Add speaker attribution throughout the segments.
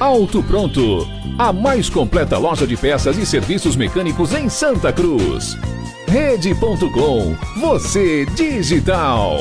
Speaker 1: Auto Pronto, a mais completa loja de peças e serviços mecânicos em Santa Cruz. Rede.com, você digital.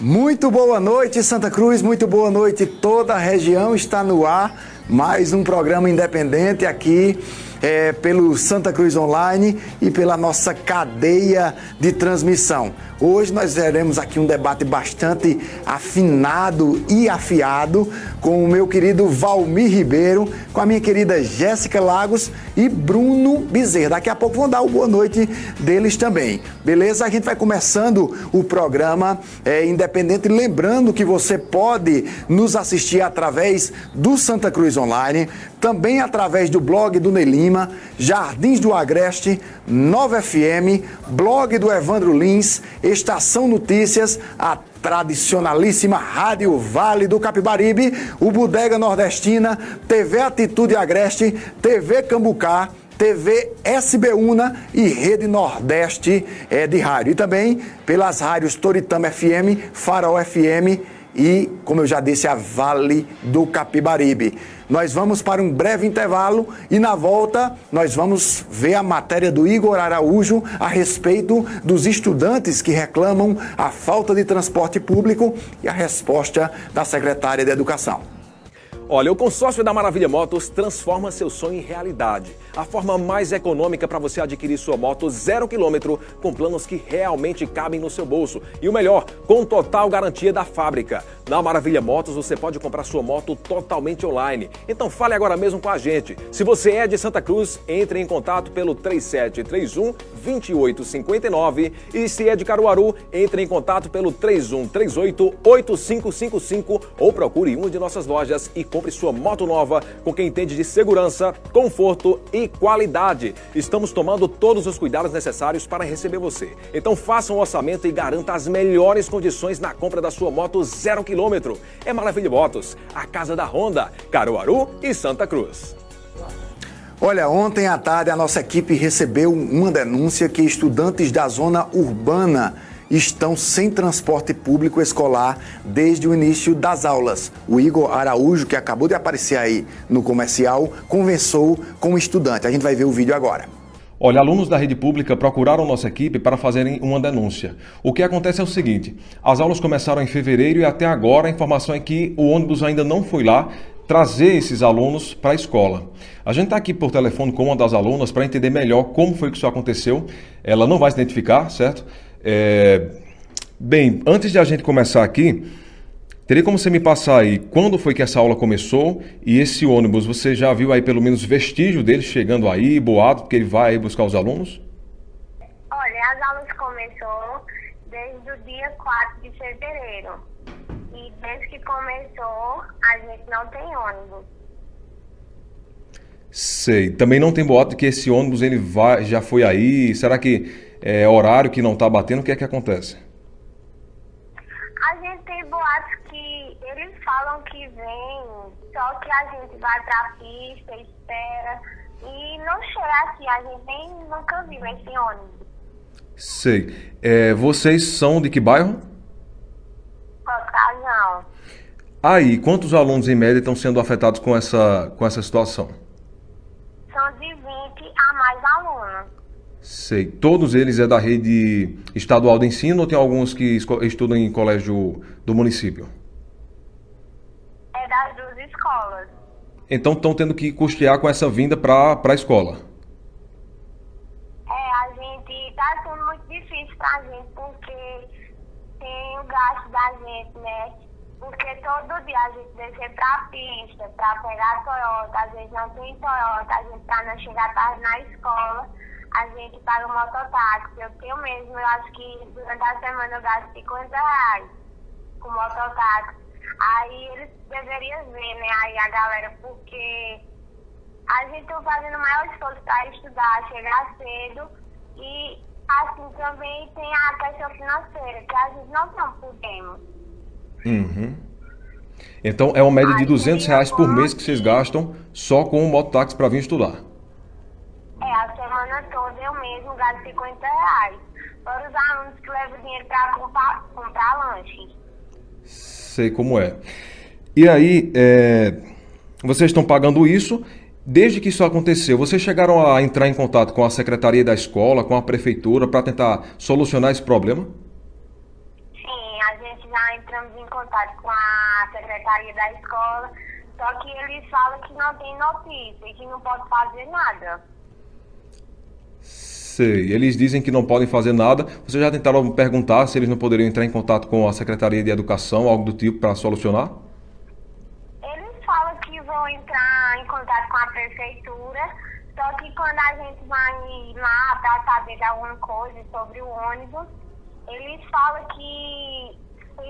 Speaker 2: Muito boa noite, Santa Cruz, muito boa noite, toda a região está no ar. Mais um programa independente aqui é, pelo Santa Cruz Online e pela nossa cadeia de transmissão. Hoje nós teremos aqui um debate bastante afinado e afiado com o meu querido Valmir Ribeiro, com a minha querida Jéssica Lagos e Bruno Bezerra. Daqui a pouco vão dar o boa noite deles também. Beleza? A gente vai começando o programa é, independente, lembrando que você pode nos assistir através do Santa Cruz Online, também através do blog do Nelima, Jardins do Agreste, Nova FM, blog do Evandro Lins, Estação Notícias, a tradicionalíssima Rádio Vale do Capibaribe, o Bodega Nordestina, TV Atitude Agreste, TV Cambucá, TV SBUNA e Rede Nordeste é, de rádio. E também pelas rádios Toritama FM, Farol FM e, como eu já disse, a Vale do Capibaribe. Nós vamos para um breve intervalo e na volta nós vamos ver a matéria do Igor Araújo a respeito dos estudantes que reclamam a falta de transporte público e a resposta da secretária de Educação.
Speaker 3: Olha, o consórcio da Maravilha Motos transforma seu sonho em realidade. A forma mais econômica para você adquirir sua moto zero quilômetro com planos que realmente cabem no seu bolso. E o melhor, com total garantia da fábrica. Na Maravilha Motos você pode comprar sua moto totalmente online. Então fale agora mesmo com a gente. Se você é de Santa Cruz, entre em contato pelo 3731 2859 e se é de Caruaru, entre em contato pelo 3138 8555 ou procure uma de nossas lojas e compre sua moto nova com quem entende de segurança, conforto e qualidade. Estamos tomando todos os cuidados necessários para receber você. Então faça um orçamento e garanta as melhores condições na compra da sua moto zero quilômetro. É Maravilha Motos, a casa da Honda, Caruaru e Santa Cruz.
Speaker 2: Olha, ontem à tarde a nossa equipe recebeu uma denúncia que estudantes da zona urbana estão sem transporte público escolar desde o início das aulas. O Igor Araújo, que acabou de aparecer aí no comercial, conversou com o estudante. A gente vai ver o vídeo agora.
Speaker 4: Olha, alunos da rede pública procuraram nossa equipe para fazerem uma denúncia. O que acontece é o seguinte: as aulas começaram em fevereiro e até agora a informação é que o ônibus ainda não foi lá trazer esses alunos para a escola. A gente está aqui por telefone com uma das alunas para entender melhor como foi que isso aconteceu. Ela não vai se identificar, certo? É... Bem, antes de a gente começar aqui, teria como você me passar aí quando foi que essa aula começou e esse ônibus, você já viu aí pelo menos vestígio dele chegando aí, boato, porque ele vai aí buscar os alunos?
Speaker 5: Olha, as aulas começou desde o dia 4 de fevereiro. E desde que começou, a gente não tem ônibus.
Speaker 4: Sei. Também não tem boato de que esse ônibus ele vai, já foi aí. Será que é horário que não está batendo? O que é que acontece?
Speaker 5: A gente tem boatos eles falam que vem, só que a gente vai pra pista, espera. E não chega aqui, a gente nem nunca viu esse ônibus.
Speaker 4: Sei. É, vocês são de que bairro?
Speaker 5: Ocasião.
Speaker 4: Aí, quantos alunos em média estão sendo afetados com essa, com essa situação?
Speaker 5: São de 20 a mais alunos.
Speaker 4: Sei. Todos eles é da rede estadual de ensino ou tem alguns que estudam em colégio do município?
Speaker 5: É escolas.
Speaker 4: Então estão tendo que custear com essa vinda para a escola.
Speaker 5: tá sendo muito difícil pra gente, porque tem o gasto da gente, né? Porque todo dia a gente descer pra pista, pra pegar a Toyota, às vezes não tem Toyota, a gente pra não chegar tarde na escola, a gente paga o mototáxi. Eu tenho mesmo, eu acho que durante a semana eu gasto 50 reais com mototáxi. Aí eles deveriam ver, né, aí a galera, porque a gente tá fazendo o maior esforço para estudar, chegar cedo e assim também tem a questão financeira, que a gente não não podemos.
Speaker 4: Uhum. Então é uma média de
Speaker 5: Aí
Speaker 4: 200 reais por mês que vocês gastam só com o mototáxi para vir estudar.
Speaker 5: É, a semana toda eu mesmo gasto 50 reais. Para os alunos que levam dinheiro para comprar, comprar lanche.
Speaker 4: Sei como é. E aí, é, vocês estão pagando isso. Desde que isso aconteceu, vocês chegaram a entrar em contato com a secretaria da escola, com a prefeitura, para tentar solucionar esse problema?
Speaker 5: Sim, a gente já entramos em contato com a secretaria da escola, só que eles falam que não tem notícia e que não pode fazer nada.
Speaker 4: Sei. Eles dizem que não podem fazer nada. Vocês já tentaram perguntar se eles não poderiam entrar em contato com a secretaria de educação, algo do tipo, para solucionar?
Speaker 5: Eles falam que vão entrar em contato com a prefeitura, só que quando a gente vai lá para saber de alguma coisa sobre o ônibus, eles falam que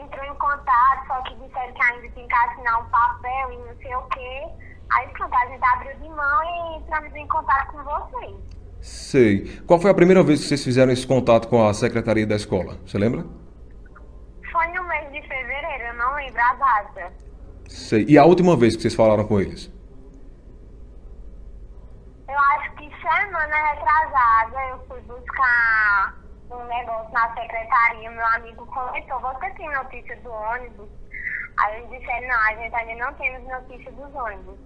Speaker 5: entrou em contato, só que disseram que ainda tem que assinar um papel e não sei o quê. Aí pronto, a gente abriu de mão e entramos em contato com vocês.
Speaker 4: Sei. Qual foi a primeira vez que vocês fizeram esse contato com a secretaria da escola? Você lembra?
Speaker 5: Foi no mês de fevereiro, eu não lembro a data.
Speaker 4: Sei. E a última vez que vocês falaram com eles?
Speaker 5: Eu acho que semana retrasada eu fui buscar um negócio na secretaria, meu amigo comentou, você tem notícia do ônibus? Aí eles disseram, não, a gente ainda não temos notícia dos ônibus.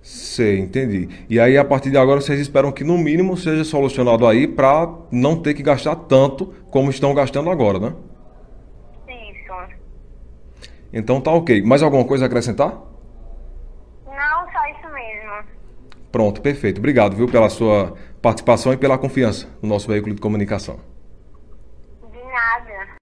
Speaker 4: Sei, entendi. E aí, a partir de agora, vocês esperam que no mínimo seja solucionado aí para não ter que gastar tanto como estão gastando agora, né?
Speaker 5: Isso.
Speaker 4: Então tá ok. Mais alguma coisa a acrescentar?
Speaker 5: Não, só isso mesmo.
Speaker 4: Pronto, perfeito. Obrigado, viu, pela sua participação e pela confiança no nosso veículo de comunicação.
Speaker 5: De nada.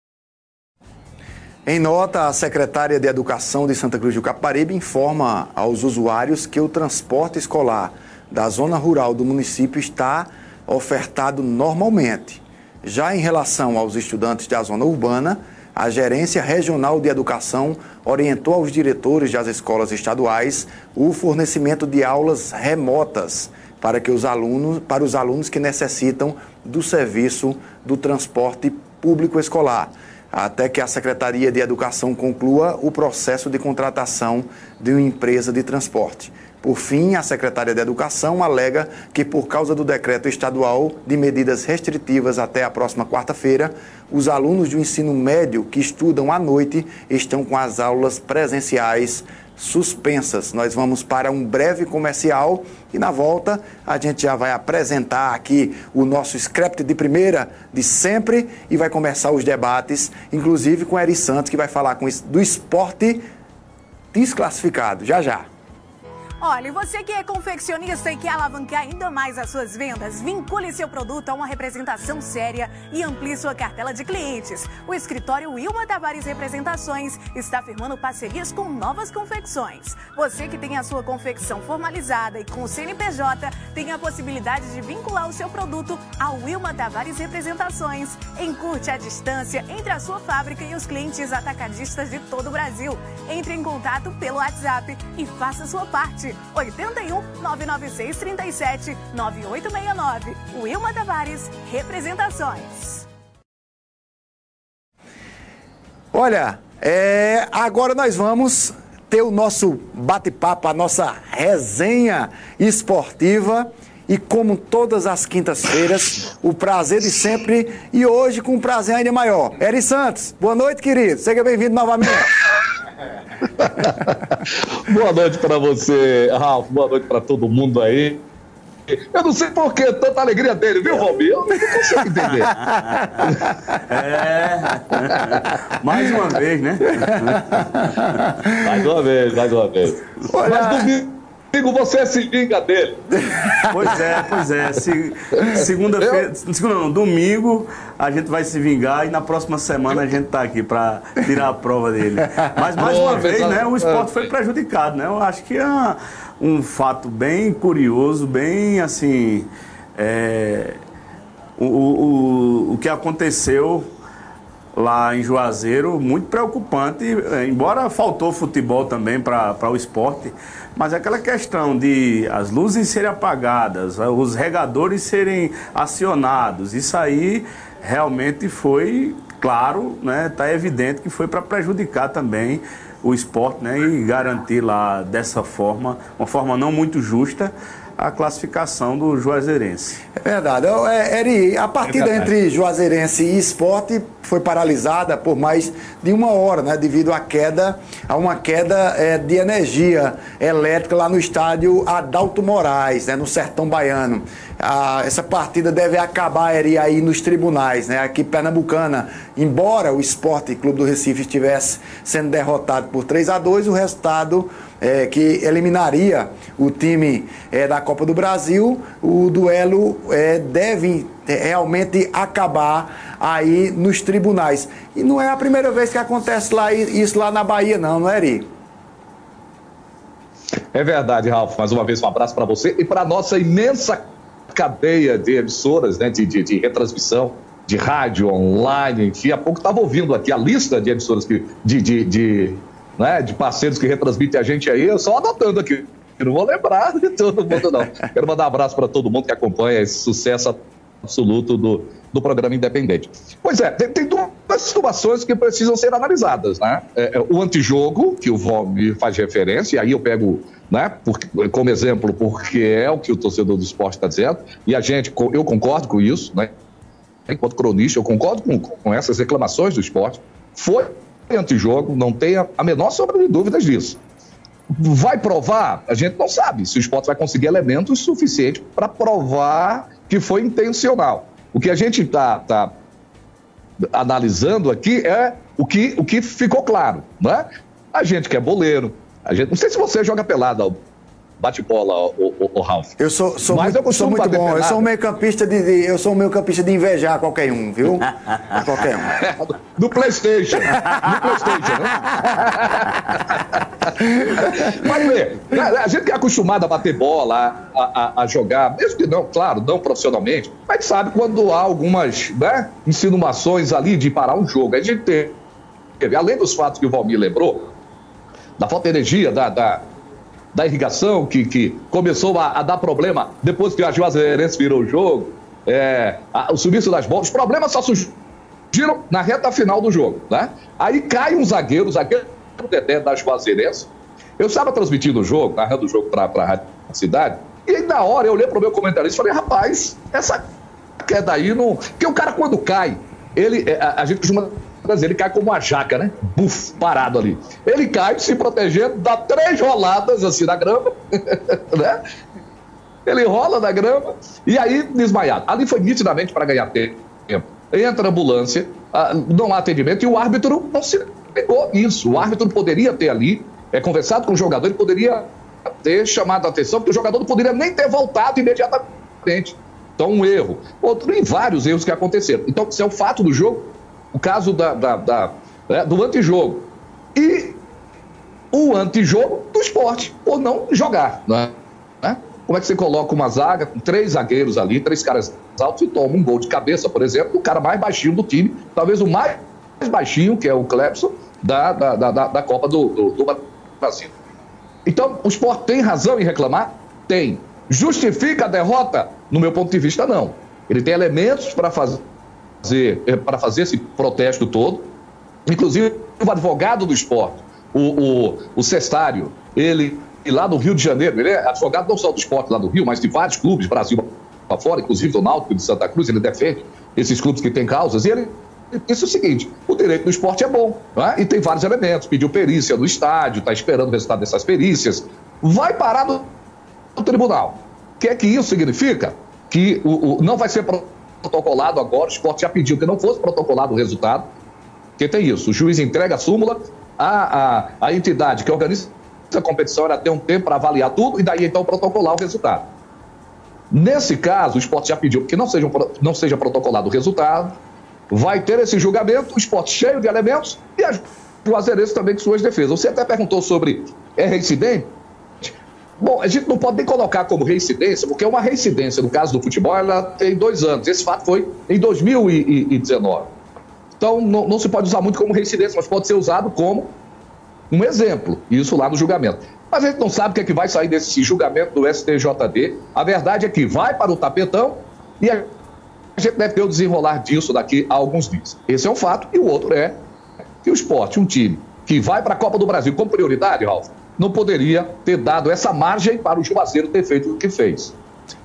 Speaker 2: Em nota, a secretária de Educação de Santa Cruz do Caparibe informa aos usuários que o transporte escolar da zona rural do município está ofertado normalmente. Já em relação aos estudantes da zona urbana, a Gerência Regional de Educação orientou aos diretores das escolas estaduais o fornecimento de aulas remotas para que os alunos, para os alunos que necessitam do serviço do transporte público escolar até que a Secretaria de Educação conclua o processo de contratação de uma empresa de transporte. Por fim, a secretária de Educação alega que, por causa do decreto estadual de medidas restritivas até a próxima quarta-feira, os alunos do ensino médio que estudam à noite estão com as aulas presenciais suspensas. Nós vamos para um breve comercial e na volta a gente já vai apresentar aqui o nosso script de primeira de sempre e vai começar os debates, inclusive com Eri Santos que vai falar com do esporte desclassificado. Já já.
Speaker 6: Olha, você que é confeccionista e quer alavancar ainda mais as suas vendas, vincule seu produto a uma representação séria e amplie sua cartela de clientes. O escritório Wilma Tavares Representações está firmando parcerias com novas confecções. Você que tem a sua confecção formalizada e com o CNPJ, tem a possibilidade de vincular o seu produto ao Wilma Tavares Representações. Encurte a distância entre a sua fábrica e os clientes atacadistas de todo o Brasil. Entre em contato pelo WhatsApp e faça sua parte. 81 996 37 9869. Wilma Tavares Representações.
Speaker 2: Olha, é, agora nós vamos ter o nosso bate-papo, a nossa resenha esportiva. E como todas as quintas-feiras, o prazer de sempre e hoje com um prazer ainda maior. Eri Santos, boa noite, querido. Seja bem-vindo novamente.
Speaker 7: boa noite para você, Ralf. Boa noite para todo mundo aí. Eu não sei por que tanta alegria dele, viu, Valmir? Eu não consigo entender.
Speaker 8: É. Mais uma vez, né?
Speaker 7: Mais uma vez, mais uma vez.
Speaker 2: Olha-
Speaker 7: Mas domingo Amigo, você se vinga dele.
Speaker 8: Pois é, pois é. Se, segunda-feira, segunda não, domingo a gente vai se vingar e na próxima semana a gente tá aqui para tirar a prova dele. Mas mais uma vez, né, o esporte foi prejudicado, né? Eu acho que é um fato bem curioso, bem assim, é, o, o, o que aconteceu lá em Juazeiro, muito preocupante, é, embora faltou futebol também para o esporte, mas aquela questão de as luzes serem apagadas, os regadores serem acionados, isso aí realmente foi claro, né? Tá evidente que foi para prejudicar também o esporte, né? E garantir lá dessa forma, uma forma não muito justa, a classificação do Juazeirense.
Speaker 2: É verdade. É, Eri, a partida é entre Juazeirense e Esporte foi paralisada por mais de uma hora, né, devido à queda, a uma queda é, de energia elétrica lá no estádio Adalto Moraes, né, no Sertão Baiano. Ah, essa partida deve acabar Eri, aí nos tribunais, né, aqui pernambucana. Embora o Esporte Clube do Recife estivesse sendo derrotado por 3 a 2, o resultado é, que eliminaria o time é, da Copa do Brasil, o duelo é, deve realmente acabar aí nos tribunais. E não é a primeira vez que acontece lá, isso lá na Bahia, não, não é, Eri?
Speaker 7: É verdade, Ralf. Mais uma vez, um abraço para você e para a nossa imensa cadeia de emissoras, né, de, de, de, retransmissão, de rádio, online, enfim. Há pouco estava ouvindo aqui a lista de emissoras que, de, de, de, né, de parceiros que retransmitem a gente aí, eu só anotando aqui. Eu não vou lembrar de todo mundo, não. Quero mandar um abraço para todo mundo que acompanha esse sucesso absoluto do, do programa independente. Pois é, tem, tem duas situações que precisam ser analisadas, né? É, é, o antijogo, que o VOM faz referência, e aí eu pego né, por, como exemplo, porque é o que o torcedor do esporte está dizendo, e a gente, eu concordo com isso, né? Enquanto cronista, eu concordo com, com essas reclamações do esporte. Foi antijogo, não tenha a menor sombra de dúvidas disso. Vai provar? A gente não sabe se o esporte vai conseguir elementos suficientes para provar que foi intencional. O que a gente está tá analisando aqui é o que, o que ficou claro. Né? A gente que é boleiro, a gente, não sei se você joga pelada, bate-bola, o, o, o, Ralf.
Speaker 2: Eu sou, sou Mas muito, eu sou muito bom. Eu sou um meio campista de, de, eu sou um meio campista de invejar qualquer um, viu? qualquer um.
Speaker 7: Do PlayStation. Do PlayStation, né? Mas vê, a gente que é acostumado a bater bola, a, a, a, jogar, mesmo que não, claro, não profissionalmente, mas sabe quando há algumas né, insinuações ali de parar um jogo. A gente teve, além dos fatos que o Valmir lembrou, da falta de energia, da, da da irrigação, que, que começou a, a dar problema depois que a Juazeirense virou o jogo, é, a, o sumiço das bolas, os problemas só surgiram na reta final do jogo. Né? Aí cai um zagueiro, o zagueiro da Juazeirense. Eu estava transmitindo o jogo, narrando o jogo para a Cidade, e aí na hora eu olhei para o meu comentarista e falei, rapaz, essa queda aí não. Porque o cara quando cai, ele, é, a, a gente costuma ele cai como uma jaca, né? Buf, parado ali. Ele cai se protegendo, dá três roladas assim na grama, né? Ele rola na grama e aí desmaiado. Ali foi nitidamente para ganhar tempo. Entra a ambulância, ah, não há atendimento e o árbitro não se pegou isso. O árbitro poderia ter ali é, conversado com o jogador, ele poderia ter chamado a atenção, porque o jogador não poderia nem ter voltado imediatamente. Então, um erro. Outro, em vários erros que aconteceram. Então, isso é o fato do jogo o caso da, da, da né, do antijogo. E o antijogo do esporte, por não jogar. Né? Como é que você coloca uma zaga com três zagueiros ali, três caras altos e toma um gol de cabeça, por exemplo, o cara mais baixinho do time, talvez o mais baixinho, que é o Clepson, da, da, da, da Copa do, do, do Brasil. Então, o esporte tem razão em reclamar? Tem. Justifica a derrota? No meu ponto de vista, não. Ele tem elementos para fazer fazer, é, para fazer esse protesto todo. Inclusive, o advogado do esporte, o, o, o Cestário, ele lá do Rio de Janeiro, ele é advogado não só do esporte lá do Rio, mas de vários clubes, Brasil fora, inclusive do Náutico de Santa Cruz, ele defende esses clubes que têm causas, e ele disse o seguinte: o direito do esporte é bom, é? e tem vários elementos. Pediu perícia no estádio, está esperando o resultado dessas perícias. Vai parar no, no tribunal. O que é que isso significa? Que o, o não vai ser protocolado agora, o esporte já pediu que não fosse protocolado o resultado, porque tem isso, o juiz entrega a súmula, a, a, a entidade que organiza a competição era ter um tempo para avaliar tudo e daí então protocolar o resultado. Nesse caso, o esporte já pediu que não seja, não seja protocolado o resultado, vai ter esse julgamento, o esporte cheio de elementos e a Juazeirense também com suas defesas. Você até perguntou sobre é reincidente? Bom, a gente não pode nem colocar como reincidência, porque uma reincidência, no caso do futebol, ela tem dois anos. Esse fato foi em 2019. Então, não, não se pode usar muito como reincidência, mas pode ser usado como um exemplo, isso lá no julgamento. Mas a gente não sabe o que, é que vai sair desse julgamento do STJD. A verdade é que vai para o tapetão e a gente deve ter o desenrolar disso daqui a alguns dias. Esse é um fato. E o outro é que o esporte, um time que vai para a Copa do Brasil com prioridade, Ralf, não poderia ter dado essa margem para o Juazeiro ter feito o que fez,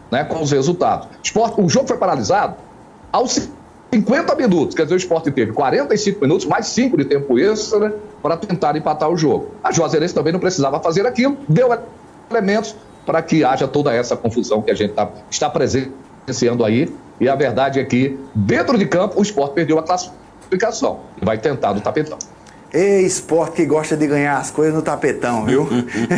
Speaker 7: né, com os resultados. Esporte, o jogo foi paralisado aos 50 minutos, quer dizer, o esporte teve 45 minutos, mais 5 de tempo extra né, para tentar empatar o jogo. A Juazeirense também não precisava fazer aquilo, deu elementos para que haja toda essa confusão que a gente tá, está presenciando aí. E a verdade é que, dentro de campo, o esporte perdeu a classificação. Vai tentar no tapetão.
Speaker 2: Ei, esporte que gosta de ganhar as coisas no tapetão, viu?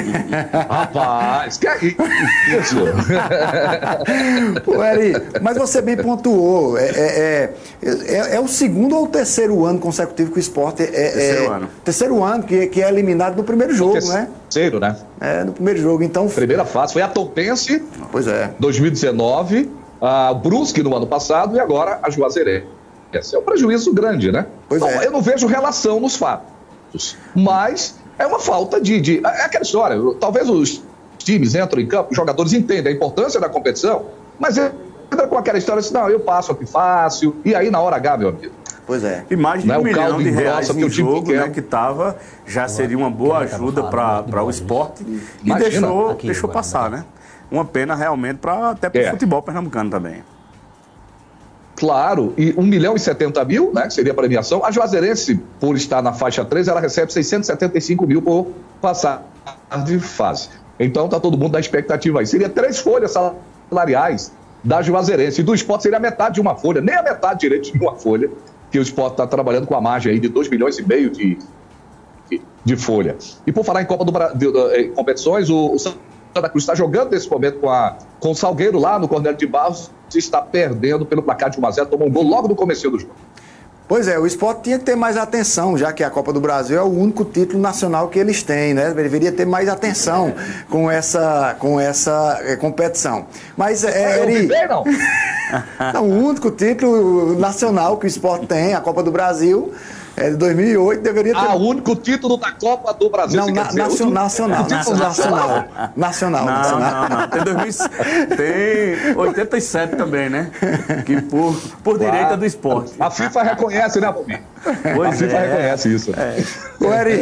Speaker 7: Rapaz, que é isso?
Speaker 2: Pô, Eri, mas você bem pontuou. É, é, é, é, o segundo ou o terceiro ano consecutivo que o esporte é. terceiro ano. Terceiro ano, que, que é eliminado no primeiro jogo,
Speaker 7: terceiro,
Speaker 2: né?
Speaker 7: Terceiro, né?
Speaker 2: É, no primeiro jogo. Então.
Speaker 7: Primeira fase foi a Topense.
Speaker 2: Pois é.
Speaker 7: 2019, a Brusque no ano passado e agora a Juazeirense. Esse é um prejuízo grande, né?
Speaker 2: Pois
Speaker 7: então,
Speaker 2: é.
Speaker 7: Eu não vejo relação nos fatos, mas é uma falta de, de. É aquela história. Talvez os times entram em campo, os jogadores entendem a importância da competição, mas entra com aquela história assim: não, eu passo aqui fácil, e aí na hora H, meu amigo.
Speaker 2: Pois é.
Speaker 8: E mais de
Speaker 7: Não é
Speaker 8: um
Speaker 7: o
Speaker 8: milhão
Speaker 7: caldo
Speaker 8: de reais
Speaker 7: que
Speaker 8: em
Speaker 7: o time
Speaker 8: jogo,
Speaker 7: quer.
Speaker 8: né, que tava, já seria uma boa ajuda para o esporte e
Speaker 7: Imagina.
Speaker 8: deixou,
Speaker 9: Aqui,
Speaker 8: deixou passar, né? Uma pena realmente para até para o
Speaker 7: É.
Speaker 8: futebol pernambucano também.
Speaker 7: Claro, e 1 milhão e 70 mil, né, que seria a premiação. A Juazeirense, por estar na faixa 3, ela recebe 675 mil por passar de fase. Então tá todo mundo na expectativa aí. Seria três folhas salariais da Juazeirense. E do esporte seria metade de uma folha, nem a metade direito de uma folha, que o esporte está trabalhando com a margem aí de 2 milhões e meio de, de, de folha. E por falar em Copa do Brasil, competições, o, o Santa Cruz está jogando nesse momento com, a, com o Salgueiro lá no Cornélio de Barros está perdendo pelo placar de 1 a 0 tomou um gol logo no começo do jogo.
Speaker 2: Pois é, o esporte tinha que ter mais atenção, já que a Copa do Brasil é o único título nacional que eles têm, né? Deveria ter mais atenção com essa, com essa eh, competição. Mas, é,
Speaker 7: Eu
Speaker 2: Eri,
Speaker 7: vi bem, não?
Speaker 2: não, o único título nacional que o esporte tem, a Copa do Brasil, é de 2008, deveria ter.
Speaker 7: Ah, o único título da Copa do Brasil.
Speaker 2: não, na,
Speaker 7: dizer, o
Speaker 2: nacional, nacional, nacional, nacional,
Speaker 8: Não,
Speaker 2: nacional.
Speaker 8: não, não. Tem, 2000, tem 87 também, né? Que por, por direito é do esporte.
Speaker 7: A FIFA reconhece, né, Bobinho? A
Speaker 8: Pois
Speaker 7: FIFA
Speaker 8: é.
Speaker 7: reconhece isso.
Speaker 2: Ô, Eri,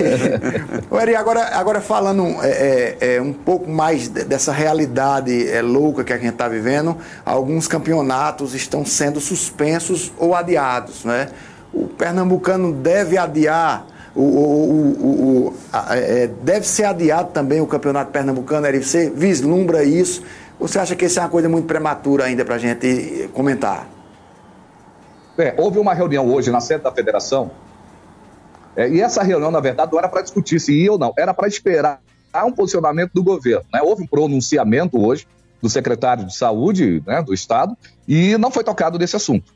Speaker 2: ô, Eri, agora, agora falando é, é, é, um pouco mais de- dessa realidade é, louca que a gente está vivendo, alguns campeonatos estão sendo suspensos ou adiados, né? O pernambucano deve adiar, o, o- o- a- é, deve ser adiado também o campeonato pernambucano, Eri, você vislumbra isso? Ou você acha que isso é uma coisa muito prematura ainda para a gente comentar?
Speaker 7: É, houve uma reunião hoje na sede da federação, é, e essa reunião, na verdade, não era para discutir se ia ou não, era para esperar um posicionamento do governo. né? Houve um pronunciamento hoje do secretário de saúde né, do estado e não foi tocado nesse assunto.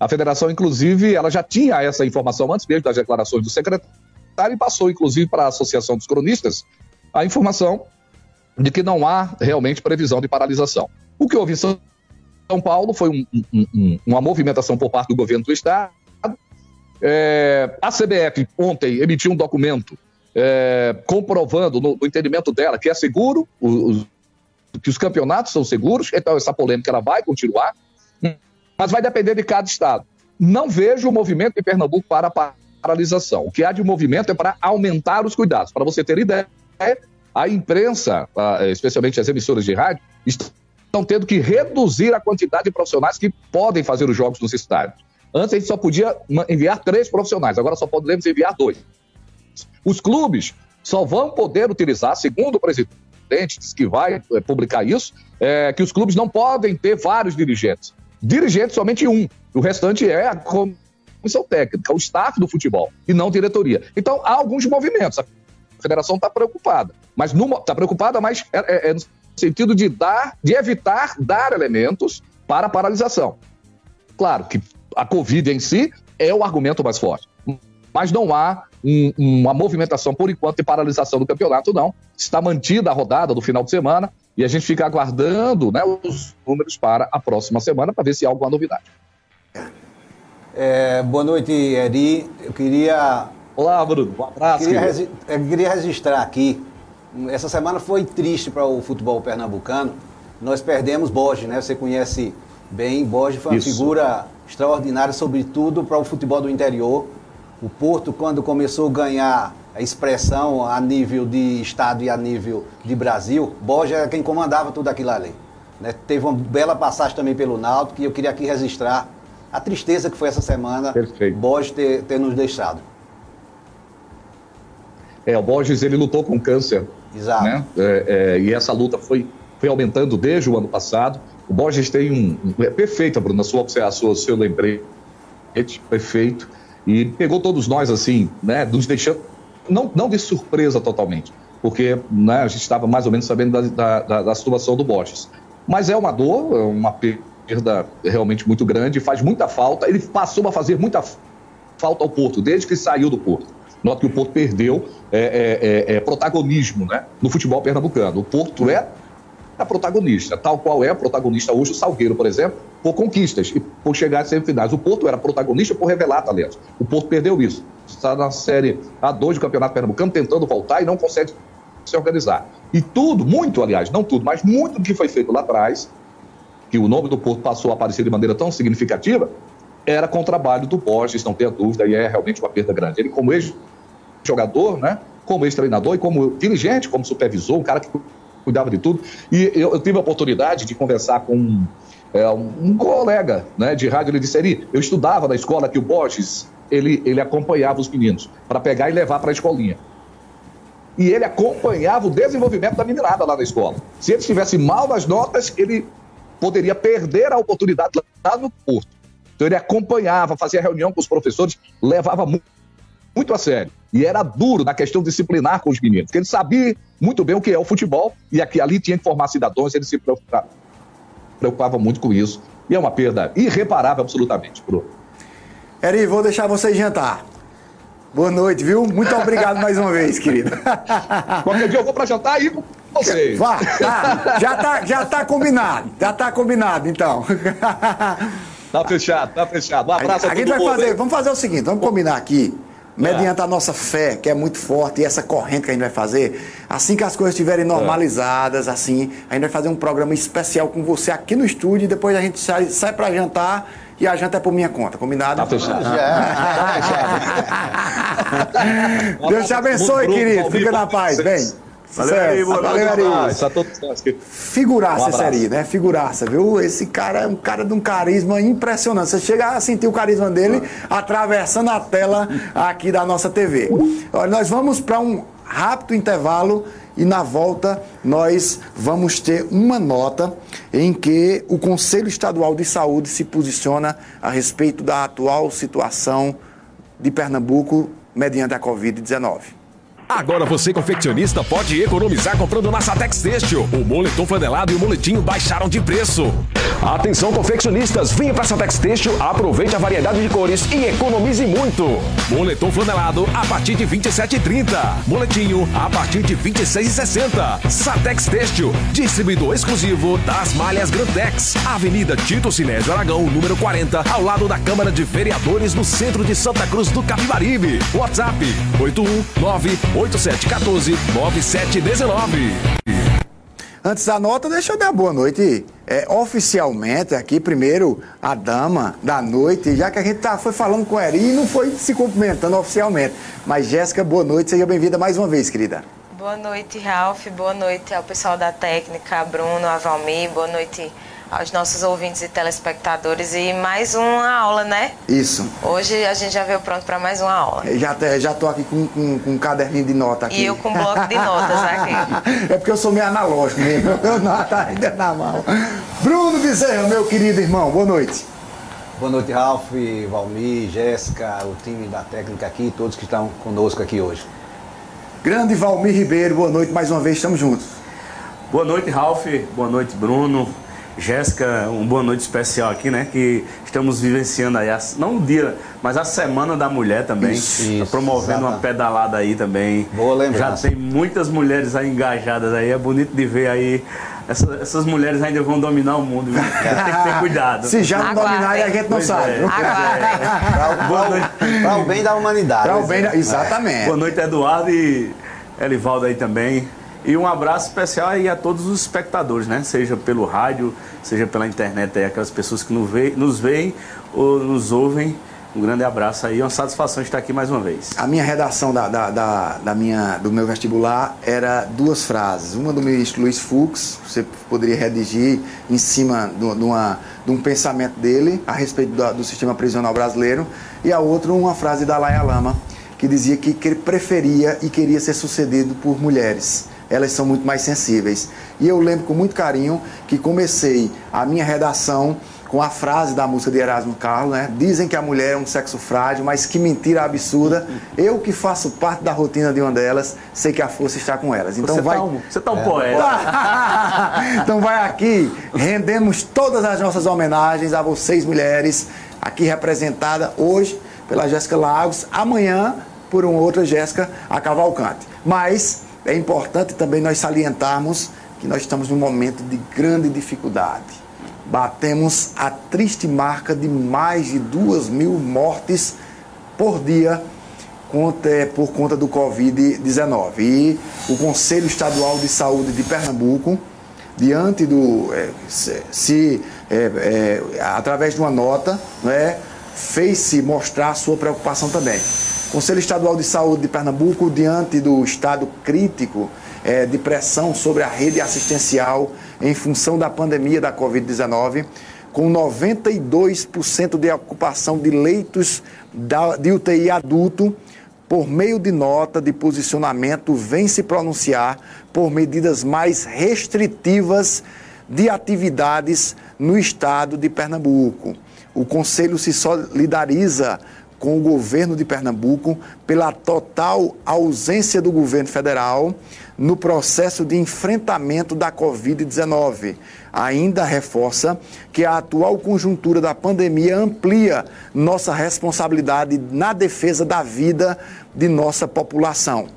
Speaker 7: A federação, inclusive, ela já tinha essa informação antes mesmo das declarações do secretário e passou, inclusive, para a Associação dos Cronistas a informação de que não há realmente previsão de paralisação. O que houve em São Paulo foi um- um- um- uma movimentação por parte do governo do estado. É, a CBF ontem emitiu um documento é, comprovando, no, no entendimento dela, que é seguro, os- que os campeonatos são seguros, então essa polêmica ela vai continuar, mas vai depender de cada estado. Não vejo o movimento em Pernambuco para a paralisação. O que há de movimento é para aumentar os cuidados. Para você ter ideia, a imprensa, ah, especialmente as emissoras de rádio, estão tendo que reduzir a quantidade de profissionais que podem fazer os jogos nos estádios. Antes a gente só podia enviar três profissionais, agora só podemos enviar dois. Os clubes só vão poder utilizar, segundo o presidente, que vai eh, publicar isso, é, que os clubes não podem ter vários dirigentes. Dirigente somente um. O restante é a comissão técnica, o staff do futebol, e não diretoria. Então há alguns movimentos. A federação está preocupada. Mas está preocupada, mas é, é, é no sentido de dar, de evitar dar elementos para a paralisação. Claro que a Covid em si é o argumento mais forte. Mas não há um, uma movimentação, por enquanto, de paralisação do campeonato, não. Está mantida a rodada do final de semana e a gente fica aguardando né, os números para a próxima semana para ver se há alguma novidade.
Speaker 9: É, boa noite, Eri. Eu queria.
Speaker 7: Olá, Bruno. Um abraço.
Speaker 9: Queria, regi eu queria registrar aqui. Essa semana foi triste para o futebol pernambucano. Nós perdemos Borges, né? Você conhece bem. Borges foi uma Isso. figura extraordinária, sobretudo para o futebol do interior. O Porto, quando começou a ganhar a expressão a nível de Estado e a nível de Brasil, Borges era quem comandava tudo aquilo ali. Né? Teve uma bela passagem também pelo Náutico, que eu queria aqui registrar a tristeza que foi essa semana Perfeito. Borges ter, ter nos deixado.
Speaker 7: É, o Borges ele lutou com câncer.
Speaker 9: Exato.
Speaker 7: Né? É, é, e essa luta foi, foi aumentando desde o ano passado. O Borges tem um. é perfeita, Bruno, a sua, a sua, seu lembrete, perfeito. E pegou todos nós assim, né? Nos deixando. Não, não de surpresa totalmente, porque né, a gente estava mais ou menos sabendo da, da, da situação do Borges. Mas é uma dor, é uma perda perda realmente muito grande, faz muita falta. Ele passou a fazer muita falta ao Porto, desde que saiu do Porto. Nota que o Porto perdeu é, é, é, é, protagonismo né, no futebol pernambucano. O Porto é a protagonista, tal qual é protagonista hoje o Salgueiro, por exemplo, por conquistas e por chegar às semifinais. O Porto era protagonista por revelar talentos. O Porto perdeu isso. Está na série A2 do Campeonato Pernambucano tentando voltar e não consegue se organizar. E tudo, muito, aliás, não tudo, mas muito do que foi feito lá atrás que o nome do Porto passou a aparecer de maneira tão significativa, era com o trabalho do Borges, não tenha dúvida, e é realmente uma perda grande. Ele, como ex-jogador, né, como ex-treinador e como dirigente, como supervisor, um cara que cuidava de tudo. E eu, eu tive a oportunidade de conversar com é, um, um, colega né, de rádio, ele disse, Eri, eu estudava na escola que o Borges, ele, ele acompanhava os meninos para pegar e levar para a escolinha. E ele acompanhava o desenvolvimento da meninada lá na escola. Se ele estivesse mal nas notas, ele poderia perder a oportunidade lá no Porto. Então ele acompanhava, fazia reunião com os professores, levava muito, muito a sério. E era duro na questão disciplinar com os meninos, porque ele sabia muito bem o que é o futebol e aqui ali tinha que formar cidadãos, ele se preocupava, preocupava muito com isso. E é uma perda irreparável, absolutamente, Bruno.
Speaker 2: Eri, vou deixar você jantar. Boa noite, viu? Muito obrigado mais uma vez, querido.
Speaker 7: Qualquer dia eu vou para jantar e vocês.
Speaker 2: Vá, tá, já, tá, já tá combinado. Já tá combinado, então.
Speaker 7: Tá fechado, tá fechado. Um abraço a, a,
Speaker 2: mundo, fazer, Vamos fazer o seguinte, vamos combinar aqui mediante a nossa fé, que é muito forte, e essa corrente que a gente vai fazer, assim que as coisas estiverem normalizadas, é. assim, a gente vai fazer um programa especial com você aqui no estúdio, e depois a gente sai, sai para jantar e a janta é por minha conta, combinado?
Speaker 7: Tá fechado. Tá
Speaker 2: fechado. Deus te abençoe, querido. Fica na paz. Vem.
Speaker 8: Valeu, boa
Speaker 2: Valeu, Ari. Figuraça um esse Ari, né? Figuraça, viu? Esse cara é um cara de um carisma impressionante. Você chega a sentir o carisma dele atravessando a tela aqui da nossa TV. Olha, nós vamos para um rápido intervalo e na volta nós vamos ter uma nota em que o Conselho Estadual de Saúde se posiciona a respeito da atual situação de Pernambuco mediante a Covid-19.
Speaker 1: Agora você, confeccionista, pode economizar comprando na Satex Têxtil. O moletom flanelado e o moletinho baixaram de preço. Atenção, confeccionistas, venha para Satex Têxtil, aproveite a variedade de cores e economize muito. Moletom flanelado a partir de 27,30. Moletinho a partir de 26,60. Satex Têxtil, distribuidor exclusivo das malhas Grandex. Avenida Tito Sinésio Aragão, número 40, ao lado da Câmara de Vereadores no centro de Santa Cruz do Capibaribe. WhatsApp 819 8714 9719.
Speaker 2: Antes da nota, deixa eu dar boa noite. É, oficialmente, aqui, primeiro, a dama da noite, já que a gente tá, foi falando com ela e não foi se cumprimentando oficialmente. Mas, Jéssica, boa noite, seja bem-vinda mais uma vez, querida.
Speaker 10: Boa noite, Ralph. Boa noite ao pessoal da técnica, Bruno, a Valmir. Boa noite aos nossos ouvintes e telespectadores e mais uma aula, né?
Speaker 2: Isso.
Speaker 10: Hoje a gente já veio pronto para mais uma aula.
Speaker 2: Já, já tô aqui com, com, com, um caderninho de nota aqui.
Speaker 10: E eu com um bloco de notas aqui.
Speaker 2: é porque eu sou meio analógico mesmo, eu nota ainda na mão. Bruno Bezerra, meu querido irmão, boa noite.
Speaker 9: Boa noite, Ralf, Valmir, Jéssica, o time da técnica aqui, todos que estão conosco aqui hoje.
Speaker 2: Grande Valmir Ribeiro, boa noite mais uma vez, estamos juntos.
Speaker 8: Boa noite, Ralf. Boa noite, Bruno. Jéssica, uma boa noite especial aqui, né? Que estamos vivenciando aí, não o dia, mas a Semana da Mulher também. Isso, tá promovendo uma pedalada aí também.
Speaker 9: Boa lembrança.
Speaker 8: Já tem muitas mulheres aí engajadas aí. É bonito de ver aí. Essa, essas mulheres ainda vão dominar o mundo, viu? Tem que ter cuidado.
Speaker 2: Se já não dominarem, a gente não pois sabe. É,
Speaker 9: é. Boa noite. Para o bem da humanidade.
Speaker 2: Para o bem da... Exatamente.
Speaker 8: Boa noite, Eduardo e Elivaldo aí também. E um abraço especial aí a todos os espectadores, né? Seja pelo rádio, seja pela internet, aí, aquelas pessoas que nos veem ou nos ouvem. Um grande abraço aí, uma satisfação estar aqui mais uma vez.
Speaker 2: A minha redação da, da, da, da, minha, do meu vestibular era duas frases. Uma do ministro Luiz Fux, você poderia redigir em cima de, uma, de um pensamento dele a respeito do, do sistema prisional brasileiro, e a outra uma frase da Laia Lama, que dizia que, que ele preferia e queria ser sucedido por mulheres elas são muito mais sensíveis. E eu lembro com muito carinho que comecei a minha redação com a frase da música de Erasmo Carlos, né? Dizem que a mulher é um sexo frágil, mas que mentira absurda. Eu que faço parte da rotina de uma delas, sei que a força está com elas. Então
Speaker 8: você
Speaker 2: vai.
Speaker 8: Tá um, você tá um é. poeta.
Speaker 2: então vai aqui, rendemos todas as nossas homenagens a vocês, mulheres, aqui representada hoje pela Jéssica Lagos, amanhã por uma outra Jéssica a Cavalcante. Mas é importante também nós salientarmos que nós estamos num momento de grande dificuldade. Batemos a triste marca de mais de duas mil mortes por dia é, por conta do Covid-19. E o Conselho Estadual de Saúde de Pernambuco, diante do. É, se, é, é, através de uma nota, né, fez-se mostrar a sua preocupação também. Conselho Estadual de Saúde de Pernambuco, diante do estado crítico é, de pressão sobre a rede assistencial em função da pandemia da Covid-19, com 92% de ocupação de leitos de UTI adulto, por meio de nota de posicionamento, vem se pronunciar por medidas mais restritivas de atividades no estado de Pernambuco. O Conselho se solidariza com o governo de Pernambuco pela total ausência do governo federal no processo de enfrentamento da Covid-19. Ainda reforça que a atual conjuntura da pandemia amplia nossa responsabilidade na defesa da vida de nossa população.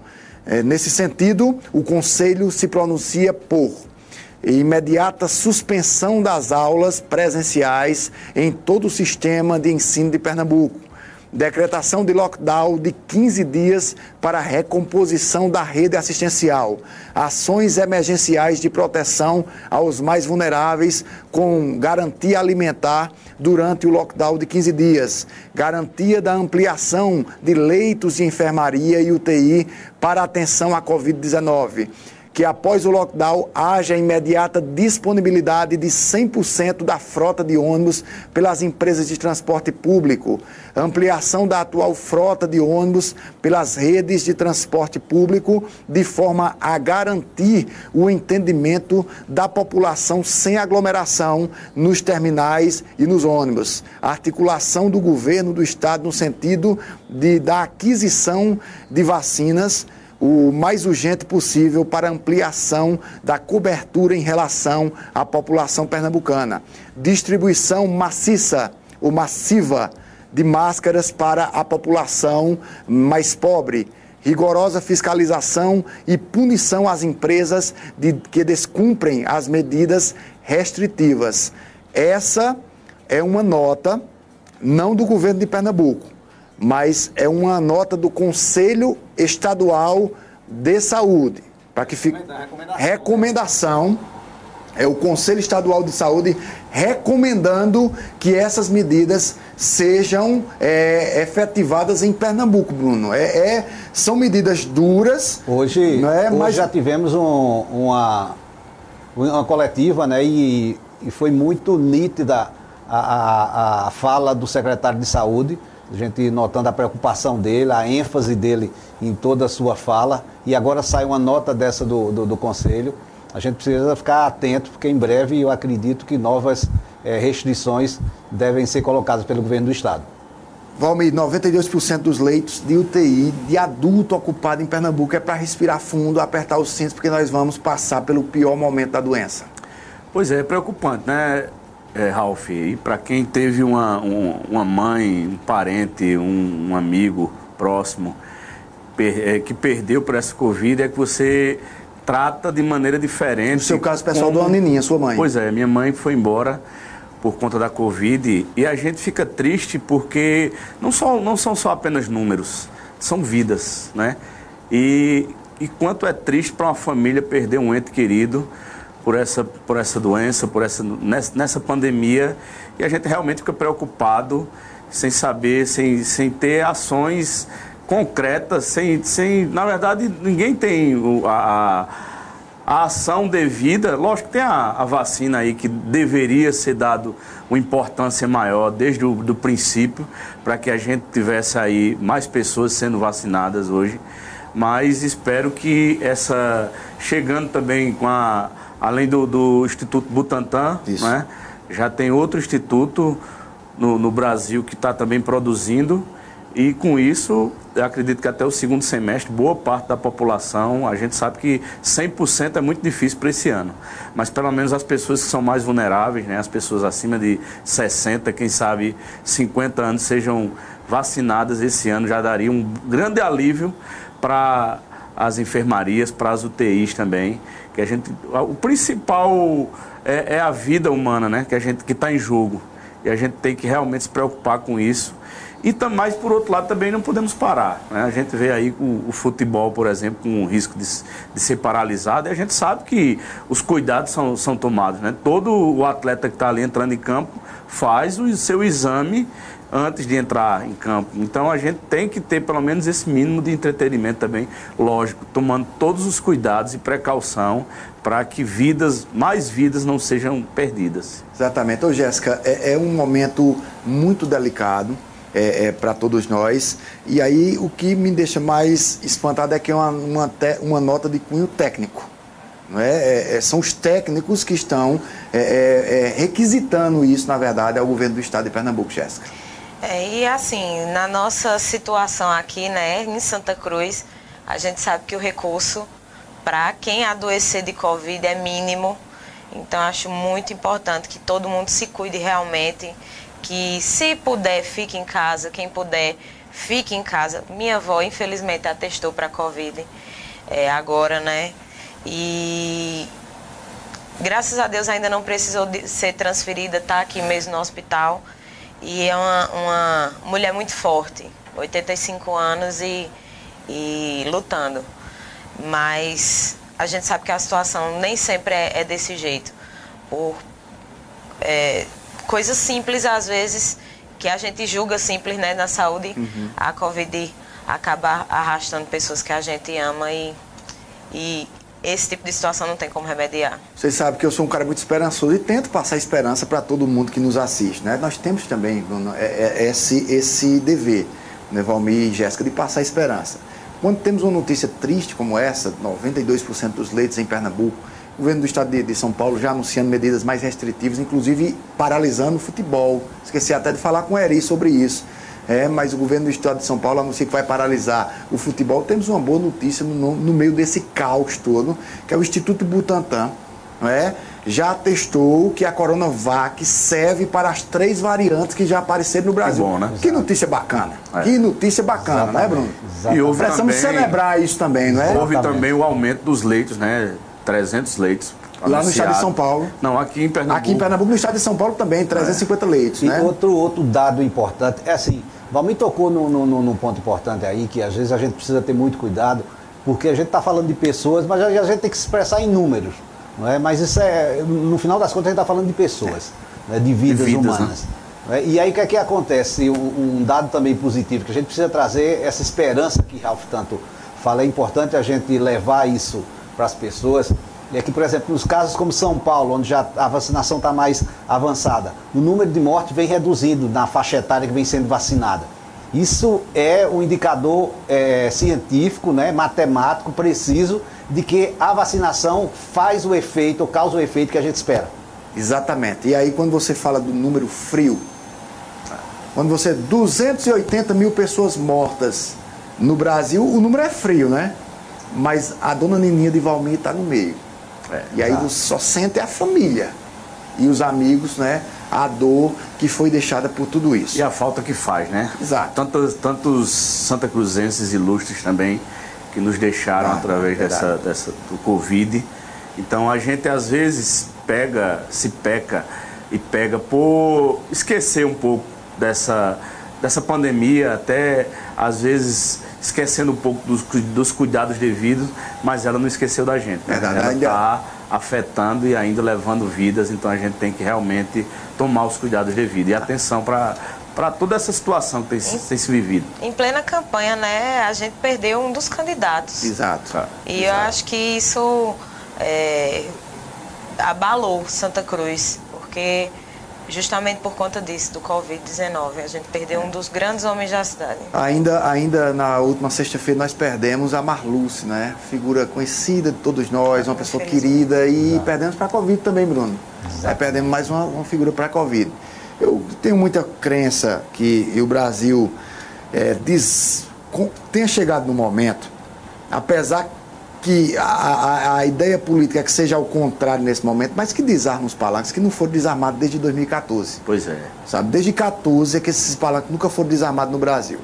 Speaker 2: É, nesse sentido, o Conselho se pronuncia por imediata suspensão das aulas presenciais em todo o sistema de ensino de Pernambuco decretação de lockdown de 15 dias para recomposição da rede assistencial, ações emergenciais de proteção aos mais vulneráveis com garantia alimentar durante o lockdown de 15 dias, garantia da ampliação de leitos de enfermaria e UTI para atenção à Covid-19 que após o lockdown haja imediata disponibilidade de 100% da frota de ônibus pelas empresas de transporte público, ampliação da atual frota de ônibus pelas redes de transporte público, de forma a garantir o entendimento da população sem aglomeração nos terminais e nos ônibus, articulação do governo do estado no sentido de da aquisição de vacinas o mais urgente possível para ampliação da cobertura em relação à população pernambucana. Distribuição maciça ou massiva de máscaras para a população mais pobre. Rigorosa fiscalização e punição às empresas de, que descumprem as medidas restritivas. Essa é uma nota, não do governo de Pernambuco, mas é uma nota do Conselho Estadual de Saúde, para que fique recomendação. recomendação é o Conselho Estadual de Saúde recomendando que essas medidas sejam é, efetivadas em Pernambuco, Bruno. É, é são medidas duras.
Speaker 9: Hoje, é, hoje mas... já tivemos um, uma, uma coletiva, né? E, e foi muito nítida a, a, a fala do secretário de Saúde a gente notando a preocupação dele, a ênfase dele em toda a sua fala. E agora sai uma nota dessa do, do, do Conselho. A gente precisa ficar atento, porque em breve eu acredito que novas é, restrições devem ser colocadas pelo governo do Estado.
Speaker 2: Valmir, 92% dos leitos de UTI de adulto ocupado em Pernambuco é para respirar fundo, apertar os cintos, porque nós vamos passar pelo pior momento da doença.
Speaker 8: Pois é, é preocupante, né, é, Ralf? E para quem teve uma, um, uma mãe, um parente, um, um amigo próximo per, é, que perdeu por essa Covid, é que você trata de maneira diferente. No
Speaker 2: seu caso pessoal, como... Dona Nininha, sua mãe.
Speaker 8: Pois é, minha mãe foi embora por conta da Covid e a gente fica triste porque não, só, não são só apenas números, são vidas, né? E, e quanto é triste para uma família perder um ente querido por essa, por essa doença, por essa, nessa, nessa pandemia, e a gente realmente fica preocupado sem saber, sem, sem ter ações concretas, sem, sem na verdade ninguém tem a, a ação devida, lógico que tem a, a, vacina aí que deveria ser dado uma importância maior desde o do princípio, para que a gente tivesse aí mais pessoas sendo vacinadas hoje. Mas espero que essa, chegando também com a, além do, do Instituto Butantan, né, já tem outro instituto no, no Brasil que está também produzindo e com isso, eu acredito que até o segundo semestre, boa parte da população, a gente sabe que 100% é muito difícil para esse ano. Mas pelo menos as pessoas que são mais vulneráveis, né, as pessoas acima de 60, quem sabe 50 anos, sejam vacinadas esse ano, já daria um grande alívio para as enfermarias, para as UTIs também. Que a gente, o principal é, é a vida humana, né, que a gente que está em jogo. E a gente tem que realmente se preocupar com isso e mas, por outro lado, também não podemos parar. Né? A gente vê aí o, o, futebol, por exemplo, com o risco de, de, ser paralisado, e a gente sabe que os cuidados são, são tomados. Né? Todo o atleta que está ali entrando em campo faz o seu exame antes de entrar em campo. Então a gente tem que ter pelo menos esse mínimo de entretenimento também, lógico, tomando todos os cuidados e precaução para que vidas, mais vidas não sejam perdidas.
Speaker 2: Exatamente. Ô Jéssica, é, é um momento muito delicado é, é, para todos nós. E aí o que me deixa mais espantado é que é uma, uma, te, uma nota de cunho técnico. Não é? é, é são os técnicos que estão é, requisitando isso, na verdade, ao governo do estado de Pernambuco, Jéssica.
Speaker 10: e assim, na nossa situação aqui, né, em Santa Cruz, a gente sabe que o recurso para quem adoecer de Covid é mínimo. Então, acho muito importante que todo mundo se cuide realmente que se puder, fique em casa, quem puder, fique em casa. Minha avó, infelizmente, atestou para Covid é, agora, né? E graças a Deus ainda não precisou ser transferida, tá aqui mesmo no hospital. E é uma, uma mulher muito forte, 85 anos e, e lutando. Mas a gente sabe que a situação nem sempre é, é desse jeito. Por, é, coisas simples, às vezes, que a gente julga simples né, na saúde, uhum. a Covid acaba arrastando pessoas que a gente ama e, e esse tipo de situação não tem como remediar.
Speaker 2: Vocês sabem que eu sou um cara muito esperançoso e tento passar esperança para todo mundo que nos assiste. Né? Nós temos também é, é, esse, esse dever, né, Valmir e Jéssica, de passar esperança. Quando temos uma notícia triste como essa, 92% dos leitos em Pernambuco, o governo do estado de, de, São Paulo já anunciando medidas mais restritivas, inclusive paralisando o futebol. Esqueci até de falar com o Eri sobre isso. É, mas o governo do estado de São Paulo anuncia que vai paralisar o futebol. Temos uma boa notícia no, no meio desse caos todo, que é o Instituto Butantan. Não é? já testou que a Coronavac serve para as três variantes que já apareceram no Brasil. Que, bom, né? que notícia bacana. É. Que notícia bacana, Exatamente. né, Bruno? Exatamente. E houve Precisamos também, celebrar isso também, não é?
Speaker 8: Houve Exatamente. também o aumento dos leitos, né? 300 leitos.
Speaker 2: Lá no estado de São Paulo.
Speaker 8: Não, aqui em Pernambuco.
Speaker 2: Aqui em Pernambuco, no estado de São Paulo também, 350 é. leitos. E né?
Speaker 9: outro, outro dado importante, é assim, Valmir tocou num no, no, no, ponto importante aí, que às vezes a gente precisa ter muito cuidado, porque a gente está falando de pessoas, mas a gente tem que se expressar em números. Não é? Mas isso é, no final das contas, a gente está falando de pessoas, é. né? de, vidas de vidas humanas. Né? E aí o que é que acontece? Um, um, dado também positivo, que a gente precisa trazer essa esperança que Ralph tanto fala, é importante a gente levar isso para as pessoas. É que, por exemplo, nos casos como São Paulo, onde já a vacinação está mais avançada, o número de mortes vem reduzindo na faixa etária que vem sendo vacinada. Isso é um indicador é, científico, né, matemático, preciso, de que a vacinação faz o efeito, ou causa o efeito que a gente espera.
Speaker 2: Exatamente. E aí, quando você fala do número frio, quando você 280 mil pessoas mortas no Brasil, o número é frio, né? Mas a dona Nininha de Valmir está no meio. É, e aí tá. só sente a família e os amigos, né? A dor que foi deixada por tudo isso.
Speaker 8: E a falta que faz, né?
Speaker 2: Exato.
Speaker 8: Tantos, tantos Santa Cruzenses ilustres também que nos deixaram ah, através dessa, dessa, do Covid. Então a gente às vezes pega, se peca e pega por esquecer um pouco dessa, dessa pandemia, até às vezes esquecendo um pouco dos, dos cuidados devidos, mas ela não esqueceu da gente. Né? Ela está afetando e ainda levando vidas, então a gente tem que realmente tomar os cuidados devidos e atenção para para toda essa situação que tem, em, tem, se vivido.
Speaker 10: Em plena campanha, né, a gente perdeu um dos candidatos.
Speaker 2: Exato.
Speaker 10: E
Speaker 2: Exato.
Speaker 10: eu acho que isso é, abalou Santa Cruz, porque justamente por conta disso, do Covid-19. A gente perdeu um dos grandes homens da cidade.
Speaker 2: Ainda, ainda na última sexta-feira nós perdemos a Marluce, né? Figura conhecida de todos nós, uma pessoa querida e Exato. perdemos para a Covid também, Bruno. Aí perdemos mais uma, uma figura para a Covid. Eu tenho muita crença que o Brasil é, diz, tenha chegado no momento, apesar que a, a, a, ideia política é que seja ao contrário nesse momento, mas que desarma os palanques que não foram desarmados desde 2014.
Speaker 8: Pois é.
Speaker 2: Sabe, desde 14 é que esses palanques nunca foram desarmados no Brasil.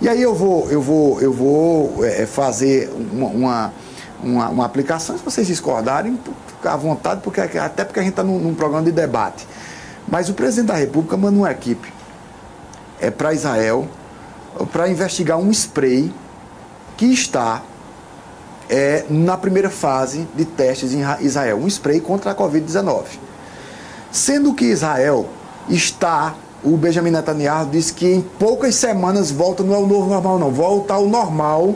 Speaker 2: E aí eu vou, eu vou, eu vou é, fazer uma, uma, uma, uma, aplicação, se vocês discordarem, à vontade, porque, até porque a gente está num, num programa de debate. Mas o presidente da República manda uma equipe é, para Israel para investigar um spray que está é, na primeira fase de testes em Israel, um spray contra a Covid-19. Sendo que Israel está, o Benjamin Netanyahu disse que em poucas semanas volta, não é o novo normal, não, volta ao normal,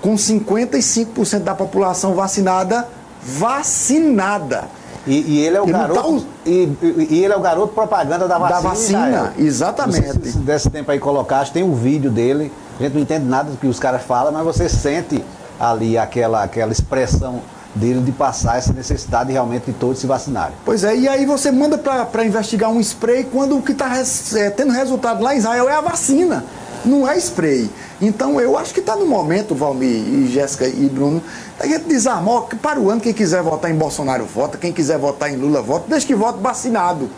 Speaker 2: com 55% da população vacinada, vacinada.
Speaker 9: E, e ele é o garoto. Tá... E, e, ele é o garoto propaganda da vacina.
Speaker 2: Da vacina, exatamente.
Speaker 9: Se desse tempo aí colocar, tem um vídeo dele. A gente não entende nada do que os caras falam, mas você sente ali aquela, aquela expressão dele de passar essa necessidade realmente de todos se vacinarem.
Speaker 2: Pois é, e aí você manda para investigar um spray quando o que está é, tendo resultado lá em Israel é a vacina, não é spray. Então eu acho que está no momento, Valmir e Jéssica e Bruno, da gente desarmar para o ano quem quiser votar em Bolsonaro vota, quem quiser votar em Lula vota, desde que vote vacinado.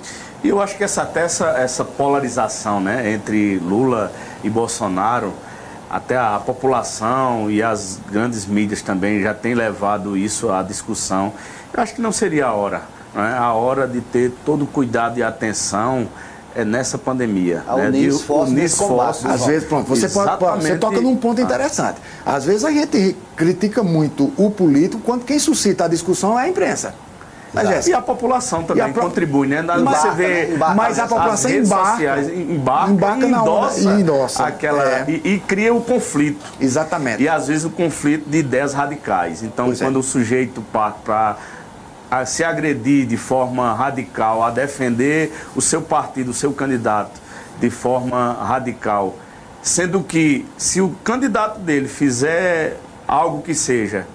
Speaker 8: E eu acho que essa, até essa, essa polarização né, entre Lula e Bolsonaro até a população e as grandes mídias também já têm levado isso à discussão. Eu acho que não seria a hora, não é? a hora de ter todo o cuidado e atenção é nessa pandemia.
Speaker 9: A né? unir esforços unir esforços.
Speaker 2: Às vezes, pronto, você, pode, você toca num ponto interessante. Às vezes a gente critica muito o político, quando quem suscita a discussão é a imprensa.
Speaker 8: Mas, e a população também pro... contribui, né?
Speaker 2: Embarca, você vê, né? embarca, mas a população embarca, sociais,
Speaker 8: embarca, embarca e endossa,
Speaker 2: e endossa
Speaker 8: aquela é. e, e, cria o conflito.
Speaker 2: Exatamente.
Speaker 8: E às vezes o conflito de ideias radicais. Então, pois é. quando é. o sujeito parte para se agredir de forma radical, a defender o seu partido, o seu candidato de forma radical, sendo que se o candidato dele fizer algo que seja,